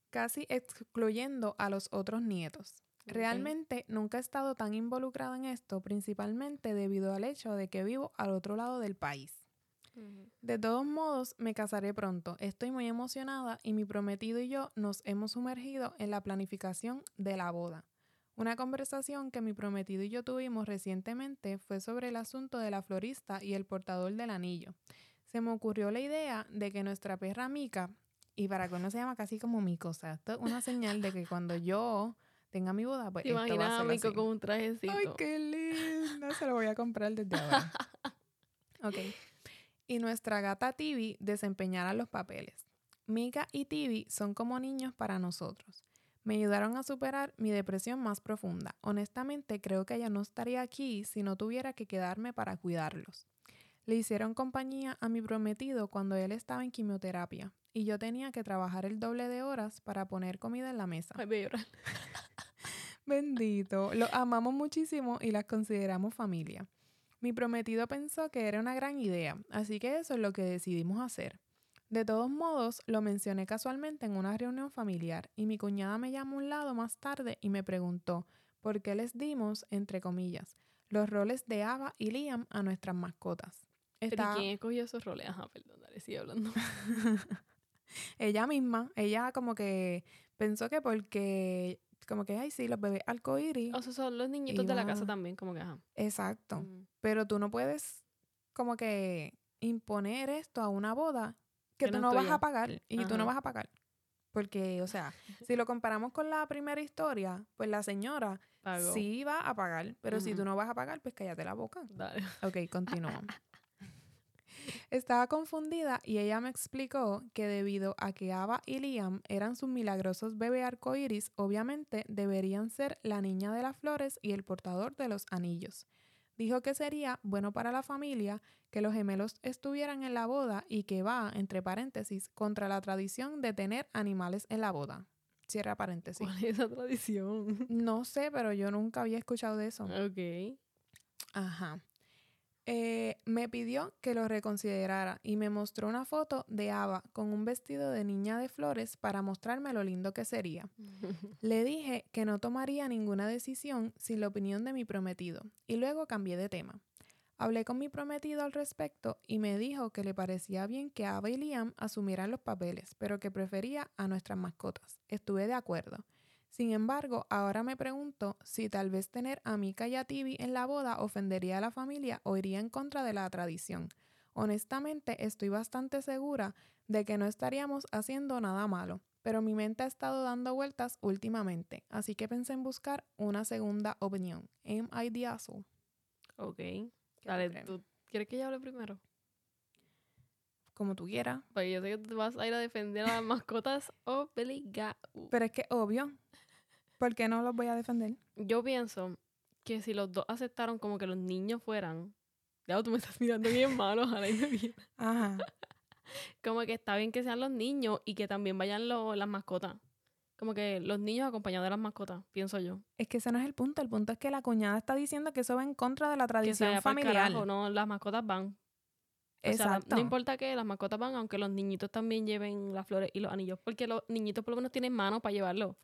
casi excluyendo a los otros nietos. Realmente nunca he estado tan involucrada en esto, principalmente debido al hecho de que vivo al otro lado del país. De todos modos, me casaré pronto. Estoy muy emocionada y mi prometido y yo nos hemos sumergido en la planificación de la boda. Una conversación que mi prometido y yo tuvimos recientemente fue sobre el asunto de la florista y el portador del anillo. Se me ocurrió la idea de que nuestra perra Mica, y para que no se llama casi como Mico, o sea, esto es una señal de que cuando yo tenga mi boda, pues ¿Te esto va a a Mico así. con un trajecito? Ay, qué lindo. Se lo voy a comprar desde ahora. ok. Y nuestra gata Tibi desempeñará los papeles. Mika y Tibi son como niños para nosotros. Me ayudaron a superar mi depresión más profunda. Honestamente, creo que ella no estaría aquí si no tuviera que quedarme para cuidarlos. Le hicieron compañía a mi prometido cuando él estaba en quimioterapia y yo tenía que trabajar el doble de horas para poner comida en la mesa. Ay, voy a llorar. Bendito. Los amamos muchísimo y las consideramos familia. Mi prometido pensó que era una gran idea, así que eso es lo que decidimos hacer. De todos modos, lo mencioné casualmente en una reunión familiar y mi cuñada me llamó a un lado más tarde y me preguntó por qué les dimos, entre comillas, los roles de Ava y Liam a nuestras mascotas. Pero ¿y Está- quién escogió esos roles? Ajá, perdón, dale, sigue hablando. ella misma, ella como que pensó que porque, como que, ay, sí, los bebés arcoíris. O sea, son los niñitos de la casa también, como que, ajá. Exacto. Mm. Pero tú no puedes como que imponer esto a una boda que, Que tú no vas a pagar y tú Ajá. no vas a pagar. Porque, o sea, si lo comparamos con la primera historia, pues la señora Pagó. sí va a pagar, pero si tú no vas a pagar, pues cállate la boca. Dale. Ok, continuamos. Estaba confundida y ella me explicó que debido a que Ava y Liam eran sus milagrosos bebés arcoíris, obviamente deberían ser la niña de las flores y el portador de los anillos. Dijo que sería bueno para la familia que los gemelos estuvieran en la boda y que va, entre paréntesis, contra la tradición de tener animales en la boda. Cierra paréntesis. ¿Cuál es esa tradición? No sé, pero yo nunca había escuchado de eso. ok. Ajá. Eh, me pidió que lo reconsiderara y me mostró una foto de Ava con un vestido de niña de flores para mostrarme lo lindo que sería. Le dije que no tomaría ninguna decisión sin la opinión de mi prometido y luego cambié de tema. Hablé con mi prometido al respecto y me dijo que le parecía bien que Ava y Liam asumieran los papeles, pero que prefería a nuestras mascotas. Estuve de acuerdo. Sin embargo, ahora me pregunto si tal vez tener a Mika y a Tibi en la boda ofendería a la familia o iría en contra de la tradición. Honestamente, estoy bastante segura de que no estaríamos haciendo nada malo, pero mi mente ha estado dando vueltas últimamente, así que pensé en buscar una segunda opinión. Am I the asshole? ok. ¿Qué tú Dale, crees? ¿tú quieres que yo hable primero? Como tú quieras. Porque yo sé que tú vas a ir a defender a las mascotas obligado. Pero es que obvio. ¿Por qué no los voy a defender? Yo pienso que si los dos aceptaron como que los niños fueran... Ya tú me estás mirando bien malo, ojalá y me. Ajá. Como que está bien que sean los niños y que también vayan lo- las mascotas. Como que los niños acompañados de las mascotas, pienso yo. Es que ese no es el punto. El punto es que la cuñada está diciendo que eso va en contra de la Que tradición pa'l familiar. carajo, no, las mascotas van. O sea, Exacto. no importa que las mascotas van, aunque los niñitos también lleven las flores y los anillos, porque los niñitos por lo menos tienen manos para llevarlo.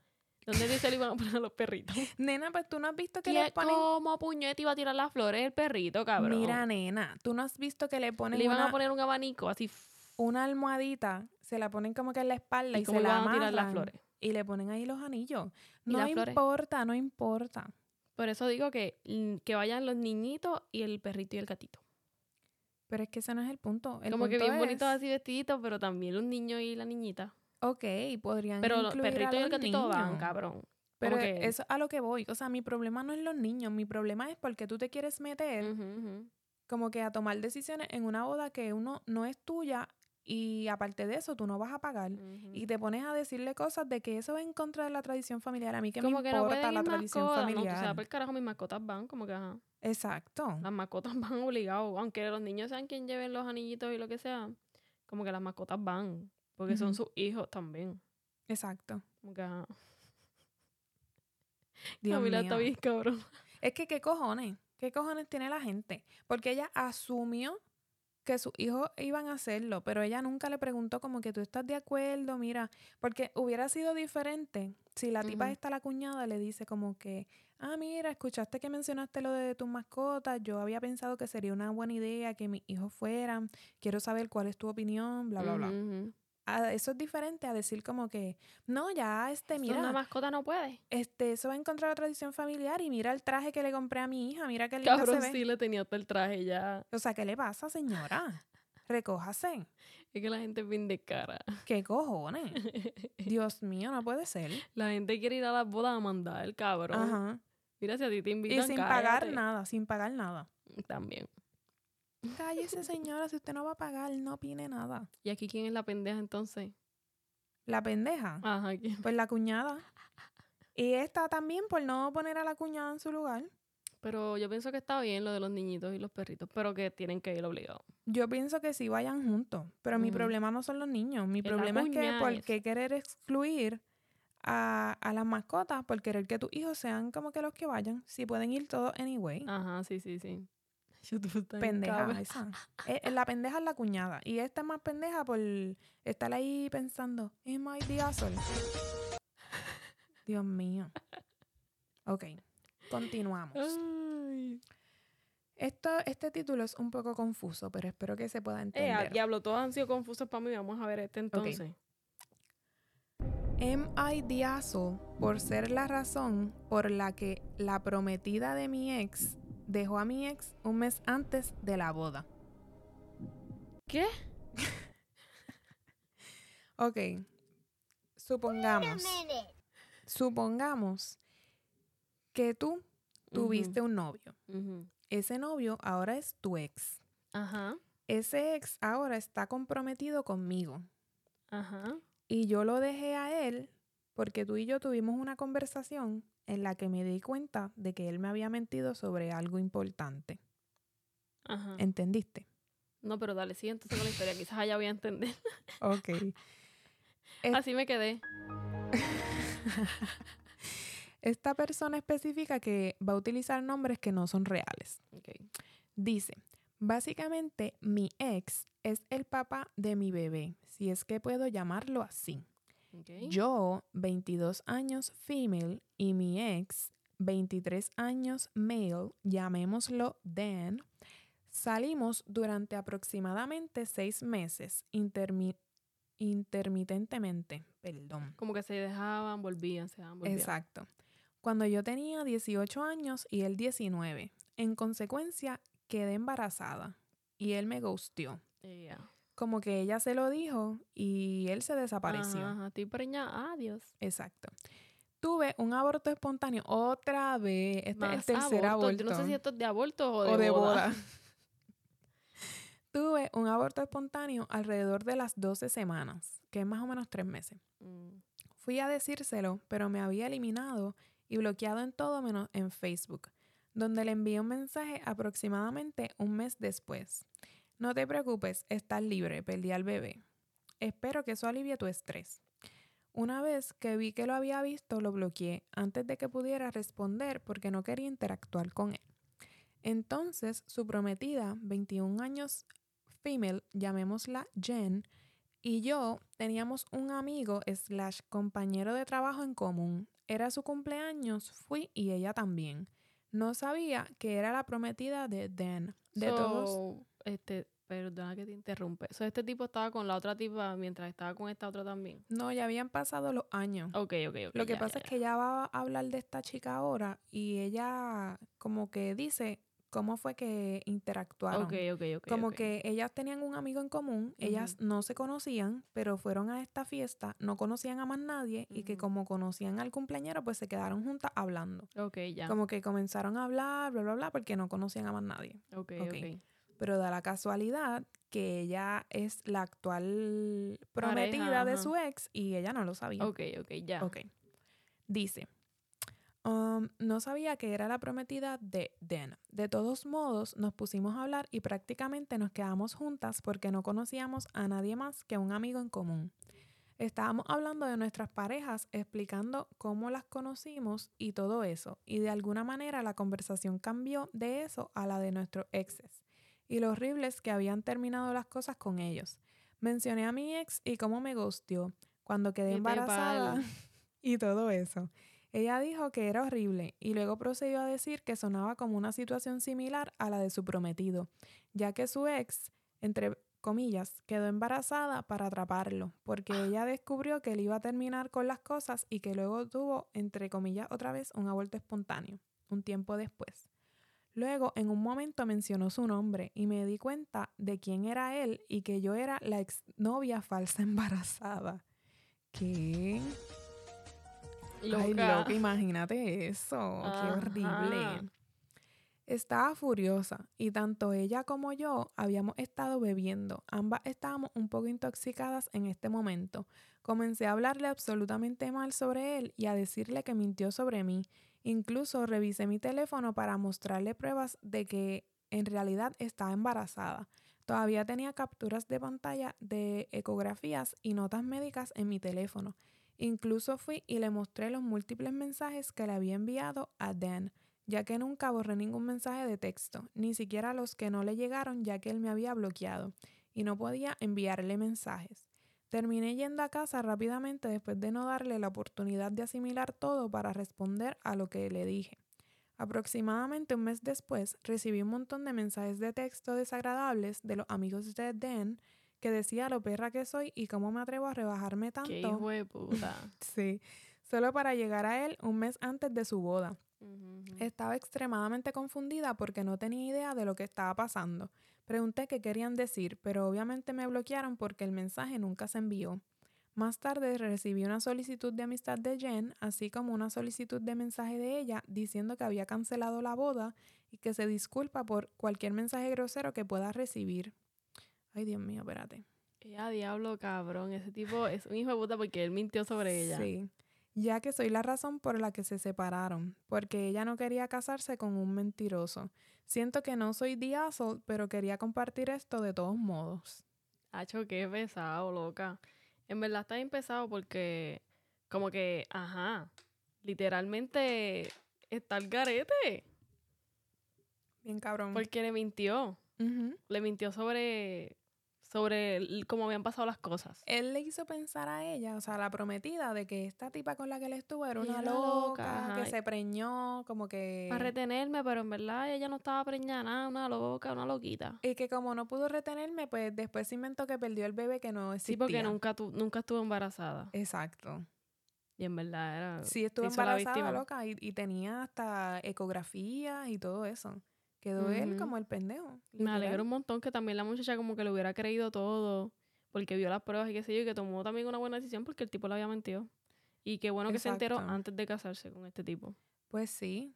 ¿Dónde dice le iban a poner a los perritos? Nena, pues tú no has visto que ¿Y le ponen... cómo puñete iba a tirar las flores el perrito, cabrón? Mira, nena, tú no has visto que le ponen le iban una, a poner un abanico así una almohadita, se la ponen como que en la espalda y, se la iban a tirar las amarran flores. y le ponen ahí los anillos. ¿Y No flores? importa, no importa. Por eso digo que, mm, que vayan los niñitos y el perrito y el gatito. Pero es que ese no es el punto. El Como que bien bonitos es- así vestiditos, pero también los niños y la niñita. Ok, podrían Pero los perritos y el gatito van, cabrón. Pero que- eso es a lo que voy. O sea, mi problema no es los niños. Mi problema es porque tú te quieres meter como que a tomar decisiones en una boda que uno no es tuya y aparte de eso tú no vas a pagar. Y te pones a decirle cosas de que eso va en contra de la tradición familiar. A mí que como me que importa la tradición mascotas, no, tú familiar. sabes, por el carajo, mis mascotas van, como que ajá. Exacto. Las mascotas van obligados, aunque los niños sean quien lleven los anillitos y lo que sea, como que las mascotas van, porque son sus hijos también. Exacto. Como que ajá. Dios Camila está mío. bien cabrón. Es que qué cojones. ¿Qué cojones tiene la gente? Porque ella asumió que sus hijos iban a hacerlo, pero ella nunca le preguntó como que tú estás de acuerdo, mira, porque hubiera sido diferente si la tipa Ujú. esta, la cuñada, le dice como que, ah, mira, escuchaste que mencionaste lo de tus mascotas, yo había pensado que sería una buena idea que mis hijos fueran, quiero saber cuál es tu opinión, bla, bla, bla. Eso es diferente a decir como que, no, ya, este, Eso Una mira, mascota no puede. este, eso va en contra de la tradición familiar y mira el traje que le compré a mi hija, mira qué linda Cabrón, se ve. sí le tenía todo el traje ya. O sea, ¿qué le pasa, señora? Recójase. Es que la gente es bien de cara. ¿Qué cojones? Dios mío, no puede ser. La gente quiere ir a las bodas a mandar, cabrón. Ajá. Mira, si a ti te Y invitan, sin pagar nada, sin pagar nada. También. Cállese, señora, si usted no va a pagar, no opine nada. ¿Y aquí quién es la pendeja entonces? La pendeja, Ajá, ¿quién? pues la cuñada. Y esta también por no poner a la cuñada en su lugar. Pero yo pienso que está bien lo de los niñitos y los perritos, pero que tienen que ir obligados. Yo pienso que sí vayan juntos, pero mi problema no son los niños. Mi Es problema es que por qué querer excluir a, a las mascotas, por querer que tus hijos sean como que los que vayan, si pueden ir todos anyway. Ajá, sí, sí, sí. Yo tú estás bien pendeja cabra. esa. Eh, eh, la pendeja es la cuñada. Y esta es más pendeja por estar ahí pensando, ¿Am I the asshole?". Dios mío. Ok, continuamos. Ay. Esto, este título es un poco confuso, pero espero que se pueda Eh, entender. diablo, todos han sido confusos para mí. Vamos a ver este entonces. Am I the asshole por ser la razón por la que la prometida de mi ex dejó a mi ex un mes antes de la boda? ¿Qué? Ok, supongamos, supongamos que tú tuviste un novio. Ese novio ahora es tu ex. Ajá. Ese ex ahora está comprometido conmigo. Ajá. Y yo lo dejé a él porque tú y yo tuvimos una conversación en la que me di cuenta de que él me había mentido sobre algo importante. Ajá. ¿Entendiste? No, pero dale, sigue entonces con la historia. Quizás allá voy a entender. Ok. Es- Así me quedé. Esta persona específica que va a utilizar nombres que no son reales. Ok. Dice, básicamente mi ex es el papá de mi bebé, si es que puedo llamarlo así. Yo, 22 años female, y mi ex, 23 años male, llamémoslo Dan, salimos durante aproximadamente seis meses, intermi- intermitentemente, perdón. Como que se dejaban, volvían, se dejaban, volvían. Exacto. Cuando yo tenía 18 años y él 19. En consecuencia, quedé embarazada y él me ghosteó. Yeah. Como que ella se lo dijo y él se desapareció. Ajá. Estoy preñada. Adiós. Exacto. Tuve un aborto espontáneo otra vez. Este es el tercer aborto. Yo no sé si esto es de aborto o de, o de boda. boda. Tuve un aborto espontáneo alrededor de las 12 semanas, que es más o menos tres meses. Mm. Fui a decírselo, pero me había eliminado y bloqueado en todo menos en Facebook, donde le envié un mensaje aproximadamente un mes después. No te preocupes, estás libre, perdí al bebé. Espero que eso alivie tu estrés. Una vez que vi que lo había visto, lo bloqueé antes de que pudiera responder porque no quería interactuar con él. Entonces, su prometida, 21 años female, llamémosla Jen, y yo teníamos un amigo slash compañero de trabajo en común. Era su cumpleaños, fui y ella también. No sabía que era la prometida de Dan. De todos. Este, perdona que te interrumpe. Este tipo estaba con la otra tipa mientras estaba con esta otra también. No, ya habían pasado los años. Ok, ok, ok. Lo que ya, pasa ya, es que ella va a hablar de esta chica ahora y ella como que dice cómo fue que interactuaron. Ok, ok, ok. Como que ellas tenían un amigo en común, ellas no se conocían, pero fueron a esta fiesta, no conocían a más nadie y que como conocían al cumpleañero, pues se quedaron juntas hablando. Ok, ya. Como que comenzaron a hablar, bla, bla, bla, porque no conocían a más nadie. Ok, ok. ok. Pero da la casualidad que ella es la actual prometida de su ex y ella no lo sabía. Ok, ok, ya. Ok. Dice, um, no sabía que era la prometida de Dan. De todos modos, nos pusimos a hablar y prácticamente nos quedamos juntas porque no conocíamos a nadie más que un amigo en común. Estábamos hablando de nuestras parejas, explicando cómo las conocimos y todo eso. Y de alguna manera la conversación cambió de eso a la de nuestros exes. Y lo horribles que habían terminado las cosas con ellos. Mencioné a mi ex y cómo me gustió cuando quedé embarazada y todo eso. Ella dijo que era horrible y luego procedió a decir que sonaba como una situación similar a la de su prometido, ya que su ex, entre comillas, quedó embarazada para atraparlo, porque ella descubrió que él iba a terminar con las cosas y que luego tuvo, entre comillas, otra vez un aborto espontáneo, un tiempo después. Luego, en un momento mencionó su nombre y me di cuenta de quién era él y que yo era la exnovia falsa embarazada. ¿Qué? Ay, Loca. imagínate eso. Qué horrible. Estaba furiosa y tanto ella como yo habíamos estado bebiendo. Ambas estábamos un poco intoxicadas en este momento. Comencé a hablarle absolutamente mal sobre él y a decirle que mintió sobre mí. Incluso revisé mi teléfono para mostrarle pruebas de que en realidad estaba embarazada. Todavía tenía capturas de pantalla de ecografías y notas médicas en mi teléfono. Incluso fui y le mostré los múltiples mensajes que le había enviado a Dan, ya que nunca borré ningún mensaje de texto, ni siquiera los que no le llegaron ya que él me había bloqueado y no podía enviarle mensajes. Terminé yendo a casa rápidamente después de no darle la oportunidad de asimilar todo para responder a lo que le dije. Aproximadamente un mes después recibí un montón de mensajes de texto desagradables de los amigos de Dan que decía lo perra que soy y cómo me atrevo a rebajarme tanto. Qué hijo de puta. Sí, solo para llegar a él un mes antes de su boda. Estaba extremadamente confundida porque no tenía idea de lo que estaba pasando. Pregunté qué querían decir, pero obviamente me bloquearon porque el mensaje nunca se envió. Más tarde recibí una solicitud de amistad de Jen, así como una solicitud de mensaje de ella diciendo que había cancelado la boda y que se disculpa por cualquier mensaje grosero que pueda recibir. Ay, Dios mío, espérate. Ya, diablo, cabrón. Ese tipo es un hijo de puta porque él mintió sobre ella. Sí, ya que soy la razón por la que se separaron, porque ella no quería casarse con un mentiroso. Siento que no soy The asshole, pero quería compartir esto de todos modos. Hacho, qué pesado, loca. En verdad está bien pesado porque, como que, ajá, literalmente está el garete. Bien cabrón. Porque le mintió. Le mintió sobre, sobre el- cómo habían pasado las cosas. Él le hizo pensar a ella, o sea, la prometida, de que esta tipa con la que él estuvo era una loca, que se preñó, como que... Para retenerme, pero en verdad ella no estaba preñada, nada, una loca, una loquita. Y que como no pudo retenerme, pues después se inventó que perdió el bebé que no Sí, existía. porque nunca, tu- nunca estuvo embarazada. Exacto. Y en verdad era... Sí, estuvo la embarazada, víctima. loca, y, y tenía hasta ecografías y todo eso. Quedó él como el pendejo. Me alegro un montón que también la muchacha como que le hubiera creído todo, porque vio las pruebas y qué sé yo, y que tomó también una buena decisión porque el tipo le había mentido. Y qué bueno que se enteró antes de casarse con este tipo. Pues sí.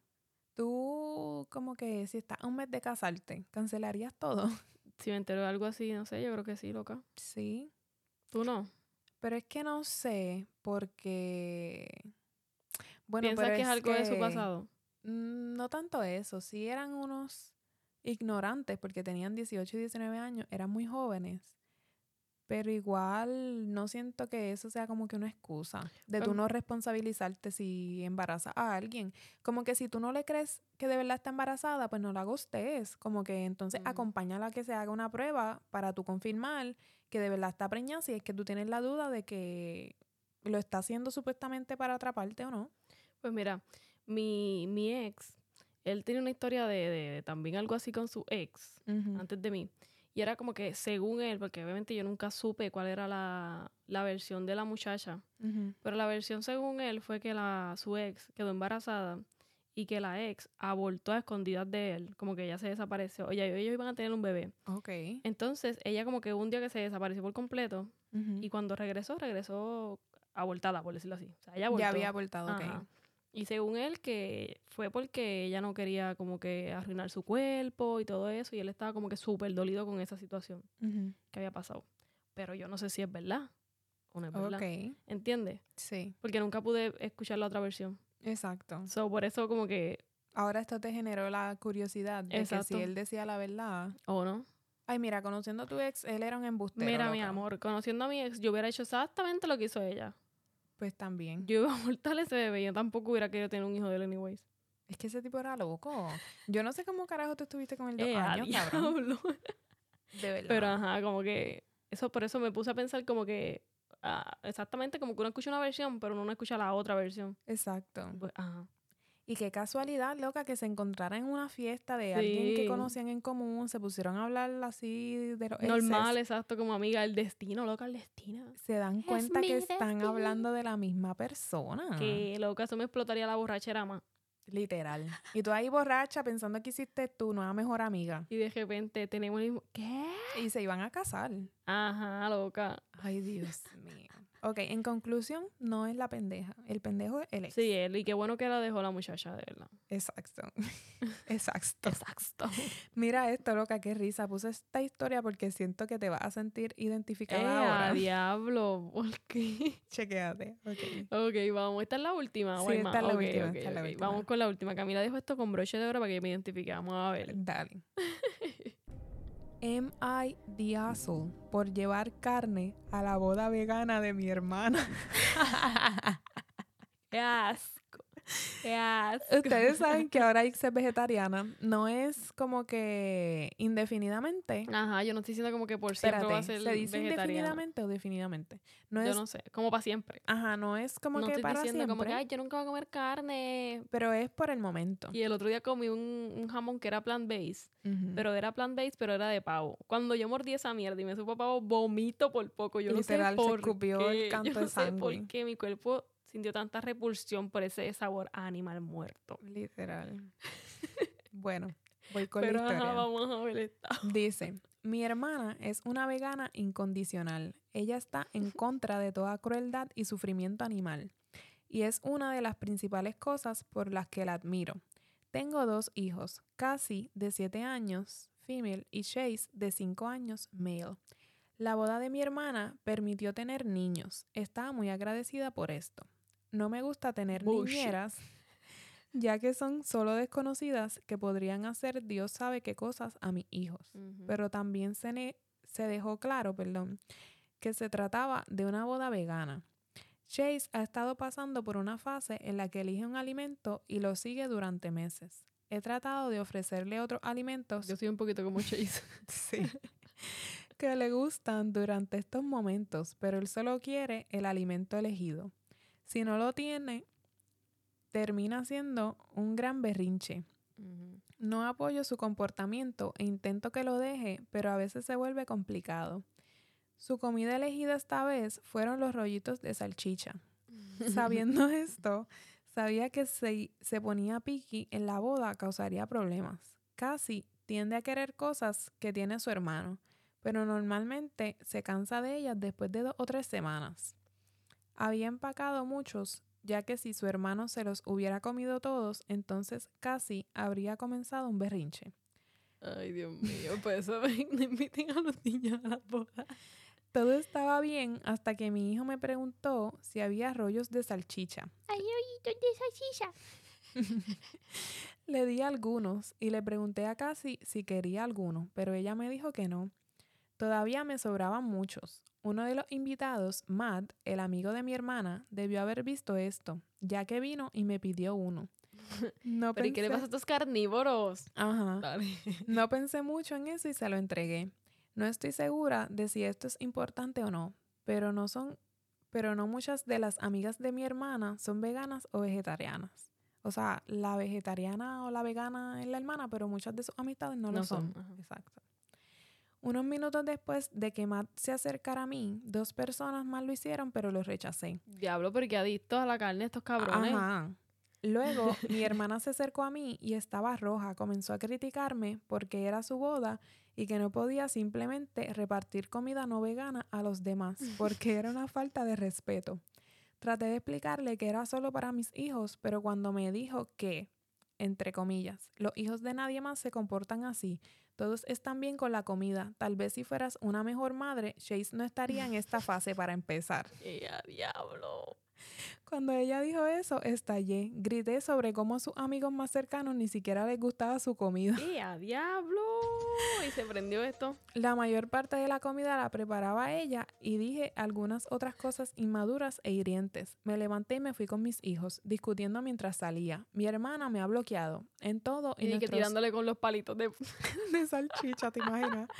Tú, como que si estás a un mes de casarte, ¿cancelarías todo? Si me enteró de algo así, no sé, yo creo que sí, loca. Sí. ¿Tú no? Pero es que no sé, porque... Bueno, ¿Piensas pero que es algo de su pasado? Mm, No tanto eso, sí eran unos ignorantes porque tenían 18 y 19 años, eran muy jóvenes. Pero igual no siento que eso sea como que una excusa de tú Pues- no responsabilizarte si embarazas a alguien. Como que si tú no le crees que de verdad está embarazada, pues no la gustes. Como que entonces Ujú. acompáñala a que se haga una prueba para tú confirmar que de verdad está preñada si es que tú tienes la duda de que lo está haciendo supuestamente para atraparte o no. Pues mira, mi, mi ex, él tiene una historia de, de también algo así con su ex, antes de mí. Y era como que según él, porque obviamente yo nunca supe cuál era la, la versión de la muchacha, pero la versión según él fue que la, su ex quedó embarazada y que la ex abortó a escondidas de él, como que ella se desapareció. Oye, ellos iban a tener un bebé. Ok. Entonces, ella como que un día que se desapareció por completo y cuando regresó, regresó abortada, por decirlo así. O sea, ella abortó. ya había abortado, ok. Y según él, que fue porque ella no quería como que arruinar su cuerpo y todo eso, y él estaba como que súper dolido con esa situación que había pasado. Pero yo no sé si es verdad o no es verdad. Ok, ¿Entiendes? sí, Porque nunca pude escuchar la otra versión. exacto. So, por eso como que, Ahora esto te generó la curiosidad de que si él decía la verdad. o no. Ay, mira, conociendo a tu ex, él era un embustero. Mira, mi amor, conociendo a mi ex, yo hubiera hecho exactamente lo que hizo ella. Pues también. Yo iba a abortar ese bebé, yo tampoco hubiera querido tener un hijo de él anyways. Es que ese tipo era loco. Yo no sé cómo carajo tú estuviste con él dos Eh, años, cabrón. De verdad. Pero ajá, como que eso por eso me puse a pensar como que ah, exactamente como que uno escucha una versión, pero uno no escucha la otra versión. Exacto. Pues, ajá. Y qué casualidad, loca, que se encontraran en una fiesta de alguien que conocían en común, se pusieron a hablar así de los exes. Normal, exacto, como amiga, el destino, loca, el destino. Se dan cuenta que están destino. hablando de la misma persona. Que loca, eso me explotaría la borrachera más. Literal. Y tú ahí borracha pensando que hiciste tu nueva mejor amiga. Y de repente tenemos el mismo. ¿Qué? Y se iban a casar. Ajá, loca. Ay, Dios mío. Ok, en conclusión, no es la pendeja. El pendejo es el ex. Sí, él, y qué bueno que la dejó la muchacha, de verdad. Exacto. Exacto. Exacto. Mira esto, loca, qué risa. Puse esta historia porque siento que te vas a sentir identificada Eh, ahora. diablo, ¿por qué? Chequéate. Ok. Ok, vamos. Esta es la última. Sí, esta es la última, esta la. Vamos con la última. Camila dijo esto con broche de oro para que me identifique. Vamos a ver. Dale. Am I the asshole por llevar carne a la boda vegana de mi hermana? ¡Qué asco. Ustedes saben que ahora Ix es vegetariana. No es como que indefinidamente. Ajá, yo no estoy diciendo como que por siempre va a Espérate, ser ¿se dice vegetariana. indefinidamente o definidamente? No Yo es, no sé, como para siempre. ajá, no es como no que estoy para diciendo siempre, como que, ay, yo nunca voy a comer carne. pero es por el momento. Y el otro día comí un, un jamón que era plant-based, Ujú. pero era plant-based, pero era de pavo. Cuando yo mordí esa mierda y me supo pavo, vomito por poco. Yo Literal, se no sé por el qué. canto yo de no sé por sangre. qué mi cuerpo sintió tanta repulsión por ese sabor a animal muerto. Literal. bueno, voy con Pero la ajá, vamos a ver esta. Dice, mi hermana es una vegana incondicional. Ella está en contra de toda crueldad y sufrimiento animal. Y es una de las principales cosas por las que la admiro. Tengo dos hijos, Cassie de 7 años, female, y Chase de 5 años, male. La boda de mi hermana permitió tener niños. Estaba muy agradecida por esto. No me gusta tener Bullshit. niñeras, ya que son solo desconocidas que podrían hacer Dios sabe qué cosas a mis hijos pero también se, ne- se dejó claro, perdón, que se trataba de una boda vegana. Chase ha estado pasando por una fase en la que elige un alimento y lo sigue durante meses. He tratado de ofrecerle otros alimentos Yo soy un poquito como Chase. que le gustan durante estos momentos, pero él solo quiere el alimento elegido. Si no lo tiene, termina siendo un gran berrinche. No apoyo su comportamiento e intento que lo deje, pero a veces se vuelve complicado. Su comida elegida esta vez fueron los rollitos de salchicha. Sabiendo esto, sabía que si se ponía piqui en la boda causaría problemas. Casi tiende a querer cosas que tiene su hermano, pero normalmente se cansa de ellas después de dos o tres semanas. Había empacado muchos, ya que si su hermano se los hubiera comido todos, entonces casi habría comenzado un berrinche. Ay, Dios mío, pues eso no inviten a los niños a las bodas. Todo estaba bien hasta que mi hijo me preguntó si había rollos de salchicha. Ay, ojitos de salchicha. Le di algunos y le pregunté a Cassie si quería alguno, pero ella me dijo que no. Todavía me sobraban muchos. Uno de los invitados, Matt, el amigo de mi hermana, debió haber visto esto, ya que vino y me pidió uno. No Pero ¿y qué le pensé- pasa a estos carnívoros? Ajá. Dale. No pensé mucho en eso y se lo entregué. No estoy segura de si esto es importante o no, pero no son, pero no muchas de las amigas de mi hermana son veganas o vegetarianas. O sea, la vegetariana o la vegana es la hermana, pero muchas de sus amistades no, lo No son. son. Exacto. Unos minutos después de que Matt se acercara a mí, dos personas más lo hicieron, pero lo rechacé. Diablo, porque adictos a la carne estos cabrones. Ajá. Luego mi hermana se acercó a mí y estaba roja. Comenzó a criticarme porque era su boda y que no podía simplemente repartir comida no vegana a los demás porque era una falta de respeto. Traté de explicarle que era solo para mis hijos, pero cuando me dijo que, entre comillas, los hijos de nadie más se comportan así, todos están bien con la comida, tal vez si fueras una mejor madre, Chase no estaría en esta fase para empezar. ¡Eh, a diablo! Cuando ella dijo eso, estallé. Grité sobre cómo a sus amigos más cercanos ni siquiera les gustaba su comida. ¡Eh, a diablo! Y se prendió esto. La mayor parte de la comida la preparaba ella y dije algunas otras cosas inmaduras e hirientes. Me levanté y me fui con mis hijos, discutiendo mientras salía. Mi hermana me ha bloqueado en todo y, Y, que nuestros- tirándole con los palitos de... de salchicha, ¿te imaginas?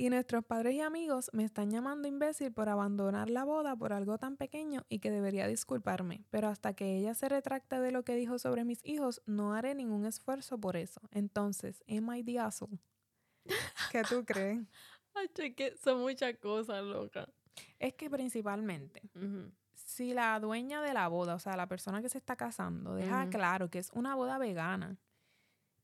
Y nuestros padres y amigos me están llamando imbécil por abandonar la boda por algo tan pequeño y que debería disculparme. Pero hasta que ella se retracte de lo que dijo sobre mis hijos, no haré ningún esfuerzo por eso. Entonces, am I the asshole? ¿Qué tú crees? Ay, que son muchas cosas, loca. Es que principalmente, si la dueña de la boda, o sea, la persona que se está casando, deja claro que es una boda vegana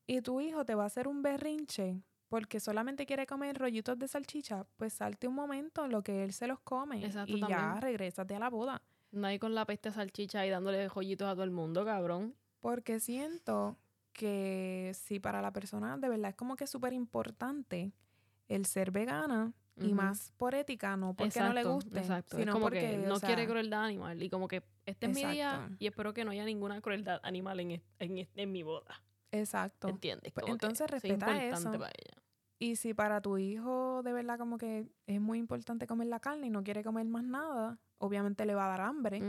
y tu hijo te va a hacer un berrinche porque solamente quiere comer rollitos de salchicha, pues salte un momento en lo que él se los come Exacto, y ya también. regrésate a la boda. Nadie con la peste de salchicha y dándole joyitos a todo el mundo, cabrón. Porque siento que si para la persona de verdad es como que súper importante el ser vegana y más por ética, no porque no le guste, Exacto. Es sino como porque que no sea, quiere crueldad animal. Y como que este es mi día y espero que no haya ninguna crueldad animal en, es- en, es- en mi boda. Exacto. ¿Entiendes? Pues Como entonces respeta eso. para ella. Y si para tu hijo de verdad como que es muy importante comer la carne y no quiere comer más nada, obviamente le va a dar hambre,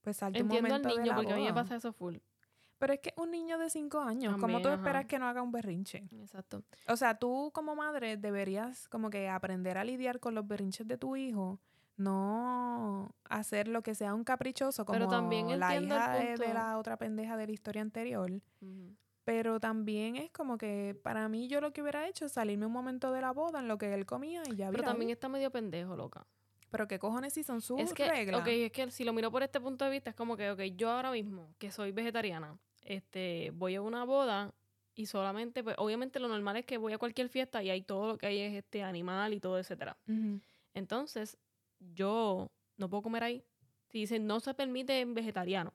pues salte un Entiendo al momento de niño la porque a mí me boda. pasa eso full. Pero es que un niño de cinco años, ¿cómo También, tú ajá. esperas que no haga un berrinche? Exacto. O sea, tú como madre deberías como que aprender a lidiar con los berrinches de tu hijo, no hacer lo que sea un caprichoso como Pero también la el hija de, la otra pendeja de la historia anterior. Pero también es como que para mí yo lo que hubiera hecho es salirme un momento de la boda en lo que él comía y ya Pero también está medio pendejo, loca. Pero qué cojones si son sus es que, reglas. ok, es que si lo miro por este punto de vista, es como que, ok, yo ahora mismo, que soy vegetariana, este, voy a una boda y solamente, pues, obviamente lo normal es que voy a cualquier fiesta y hay todo lo que hay es este animal y todo, etcétera. Entonces, yo no puedo comer ahí. Si dicen no se permite en vegetariano.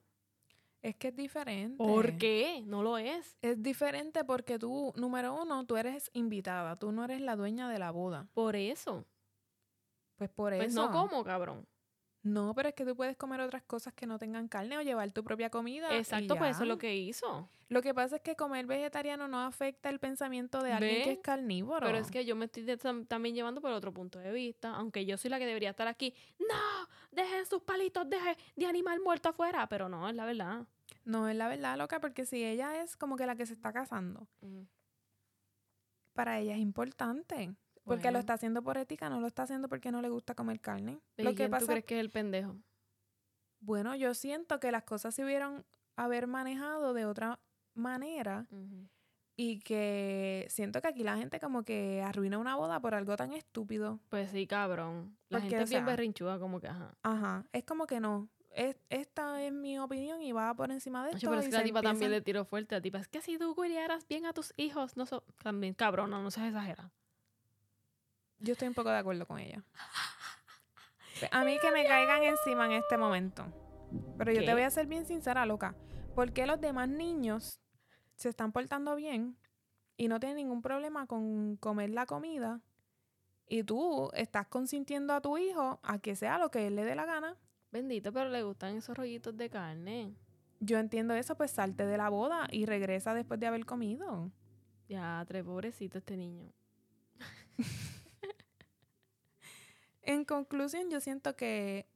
Es que es diferente. ¿Por qué? No lo es. Es diferente porque tú, número uno, tú eres invitada, tú no eres la dueña de la boda. Por eso. Pues por Pues eso. no como, cabrón. No, pero es que tú puedes comer otras cosas que no tengan carne o llevar tu propia comida. Exacto, pues eso es lo que hizo. Lo que pasa es que comer vegetariano no afecta el pensamiento de alguien que es carnívoro. Pero es que yo me estoy tam- también llevando por otro punto de vista, aunque yo soy la que debería estar aquí. No, dejen sus palitos de, de animal muerto afuera, pero no, es la verdad. No, es la verdad, loca, porque si ella es como que la que se está casando, para ella es importante. Porque Bueno. lo está haciendo por ética, no lo está haciendo porque no le gusta comer carne. ¿Y Lo que pasa tú crees que es el pendejo? Bueno, yo siento que las cosas se hubieran haber manejado de otra manera y que siento que aquí la gente como que arruina una boda por algo tan estúpido. Pues sí, cabrón. La Porque, gente es bien sea, berrinchuda, como que, ajá. Ajá, es como que no. Es, esta es mi opinión y va por encima de esto. pero es que la tipa también le tiró fuerte. La tipa, es que si tú criaras bien a tus hijos, no so También, cabrón, no, no seas exagera. Yo estoy un poco de acuerdo con ella. A mí que me caigan encima en este momento. Pero yo ¿Qué? te voy a ser bien sincera, loca. ¿Por qué los demás niños se están portando bien y no tienen ningún problema con comer la comida? Y tú estás consintiendo a tu hijo a que sea lo que él le dé la gana. Bendito, pero le gustan esos rollitos de carne. Yo entiendo eso, pues salte de la boda y regresa después de haber comido. Ya, tres pobrecito este niño. En conclusión, yo siento que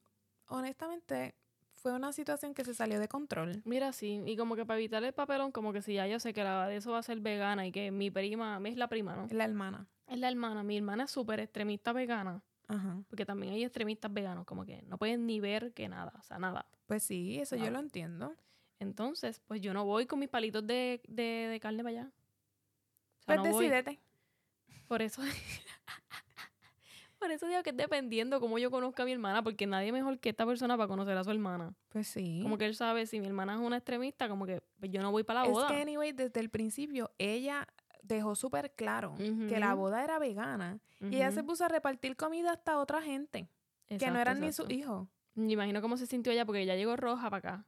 honestamente fue una situación que se salió de control. Mira, sí, y como que para evitar el papelón, como que si ya yo sé que la de eso va a ser vegana y que mi prima, es la prima, ¿no? La hermana. Es la hermana, mi hermana es súper extremista vegana, Ajá. porque también hay extremistas veganos, como que no pueden ni ver que nada, o sea, nada. Pues sí, eso yo lo entiendo. Entonces, pues yo no voy con mis palitos de, de, de carne para allá. O sea, Pues no voy. decídete. Por eso. Por eso digo que es dependiendo cómo yo conozca a mi hermana, porque nadie mejor que esta persona para conocer a su hermana. Pues sí. Como que él sabe si mi hermana es una extremista, como que pues, yo no voy para la es boda. que, anyway, desde el principio ella dejó súper claro que la boda era vegana. Y ella se puso a repartir comida hasta otra gente, que no Exacto, eran ni sus hijos. Me imagino cómo se sintió ella porque ella llegó roja para acá.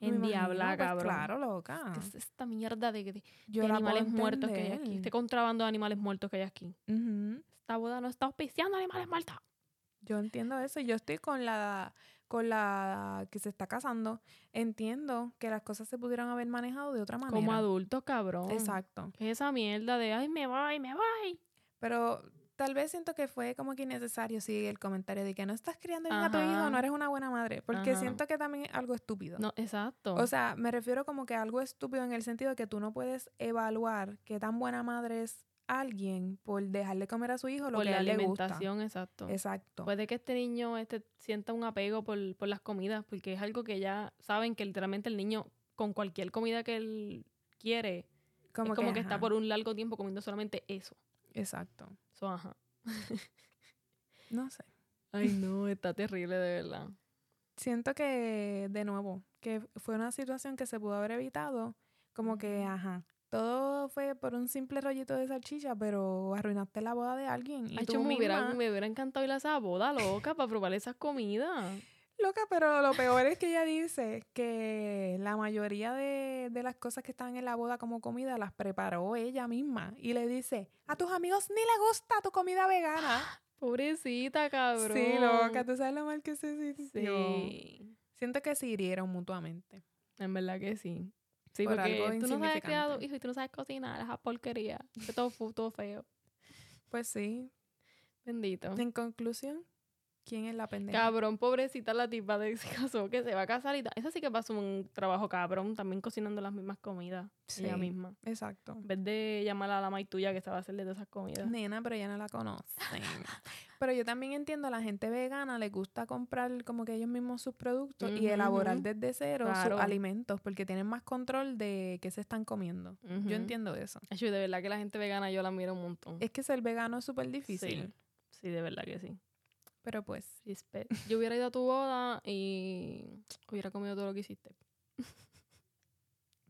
En diabla, pues, cabrón. Claro, loca. ¿Qué es esta mierda de, de- Yo de animales muertos que hay aquí? Este contrabando de animales muertos que hay aquí. Esta boda no está auspiciando animales muertos. Yo entiendo eso. y Yo estoy con la con la que se está casando. Entiendo que las cosas se pudieran haber manejado de otra manera. Como adultos, cabrón. Exacto. ¿Qué es esa mierda de, ay, me voy, me voy? Pero tal vez siento que fue como que innecesario, sí, el comentario de que no estás criando bien a tu hijo, no eres una buena madre. Porque Ajá. siento que también es algo estúpido. No, exacto. O sea, me refiero como que a algo estúpido en el sentido de que tú no puedes evaluar qué tan buena madre es alguien por dejarle comer a su hijo lo por que la a él le gusta. alimentación, exacto. Exacto. Puede que este niño este, sienta un apego por, por las comidas, porque es algo que ya saben que literalmente el niño, con cualquier comida que él quiere, como es como que, está por un largo tiempo comiendo solamente eso. Exacto. Ajá. No sé. Ay, no, está terrible de verdad. Siento que, de nuevo, que fue una situación que se pudo haber evitado. Como que, ajá, todo fue por un simple rollito de salchicha, pero arruinaste la boda de alguien. Y Ay, tú yo me, hubiera, me hubiera encantado ir a esa boda loca para probar esas comidas. Loca, pero lo peor es que ella dice que la mayoría de, de las cosas que están en la boda como comida las preparó ella misma. Y le dice, a tus amigos ni le gusta tu comida vegana. Pobrecita, cabrón. Sí, loca, tú sabes lo mal que se sintió. Sí, Siento que se hirieron mutuamente. en verdad que sí. Sí, Por porque algo tú no sabes insignificante. hijo y tú no sabes cocinar, esa porquería. Que todo, todo feo. Pues sí. Bendito. En conclusión, ¿Quién es la pendeja? Cabrón, pobrecita la tipa de que se casó, que se va a casar y tal. Esa sí que pasó un trabajo cabrón, también cocinando las mismas comidas ella Sí. misma. Exacto. En vez de llamar a la mai tuya que se va a hacerle de esas comidas. Nena, pero ella no la conoce. pero yo también entiendo, a la gente vegana le gusta comprar como que ellos mismos sus productos y elaborar desde cero Claro. sus alimentos porque tienen más control de qué se están comiendo. Yo entiendo eso. Ay, de verdad que la gente vegana yo la miro un montón. Es que ser vegano es súper difícil. Sí, sí, de verdad que sí. Pero pues, Respect. Yo hubiera ido a tu boda y hubiera comido todo lo que hiciste.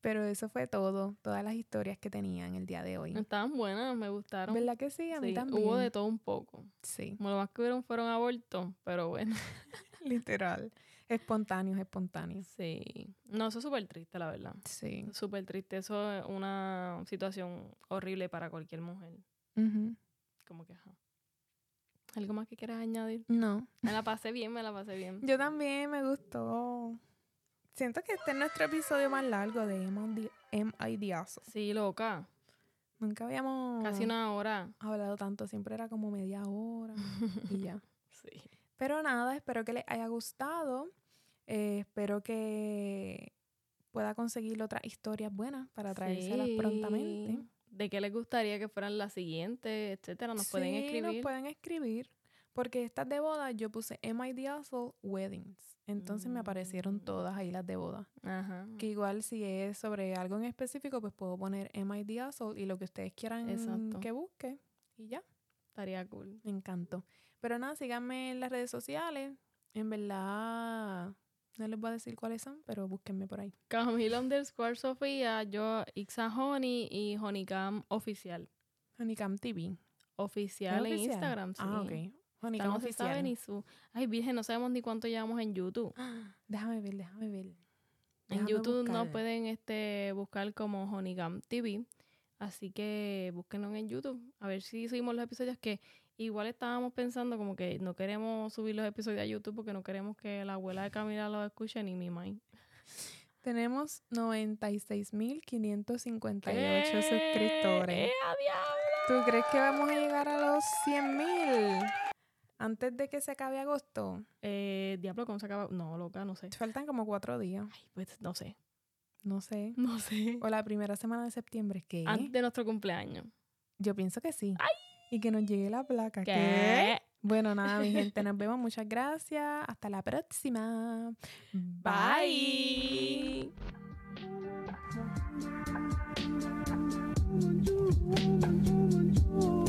pero eso fue todo. Todas las historias que tenía en el día de hoy. Estaban buenas, me gustaron. ¿Verdad que sí? A mí también. Hubo de todo un poco. Sí, Como lo más que hubieron fueron abortos, pero bueno. literal. Espontáneos, espontáneos. Sí. No, eso es súper triste, la verdad. Sí. Súper triste. Eso es una situación horrible para cualquier mujer. Como que, ajá. ¿Algo más que quieras añadir? No. Me la pasé bien, me la pasé bien. Yo también me gustó. Siento que este es nuestro episodio más largo de M.I. Diazo. Sí, loca. Nunca habíamos Casi una hora. hablado tanto. Siempre era como media hora y ya. Sí. Pero nada, espero que les haya gustado. Eh, espero que pueda conseguir otras historias buenas para traérselas prontamente. ¿De qué les gustaría que fueran las siguientes, etcétera? Nos pueden Sí, escribir. nos pueden escribir. Porque estas de boda yo puse M.I. Diazo Weddings. Entonces me aparecieron Mm. todas ahí las de boda. Ajá. Que igual si es sobre algo en específico, pues puedo poner M.I. Diazo y lo que ustedes quieran Exacto. que busque. Y ya, Estaría cool. me encantó. Pero nada, síganme en las redes sociales. En verdad, no les voy a decir cuáles son, pero búsquenme por ahí. Camila underscore Sofía, yo Ixa Honey y Honeycam oficial. Honeycam TV. Oficial en ¿Es oficial? Instagram, sí. Ah, ok. Honeycam no se sabe oficial. ni su... Ay, virgen, no sabemos ni cuánto llevamos en YouTube. Déjame ver, déjame ver. En YouTube no buscar. pueden este, buscar como Honeycam TV. Así que búsquenos en YouTube. A ver si subimos los episodios que igual estábamos pensando como que no queremos subir los episodios a YouTube porque no queremos que la abuela de Camila los escuche ni mi mãe. Tenemos 96.558 ¿Qué? suscriptores. ¡Eh, a diablo! ¿Tú crees que vamos a llegar a los 100.000 antes de que se acabe agosto? Eh, diablo, ¿cómo se acaba? No, loca, no sé. Faltan como cuatro días. Ay, pues no sé. No sé. No sé. O la primera semana de septiembre. ¿Qué? Antes de nuestro cumpleaños. Yo pienso que sí. Y que nos llegue la placa. ¿Qué? ¿Qué? Bueno, nada, mi gente, nos vemos. Muchas gracias. Hasta la próxima. Bye. Bye.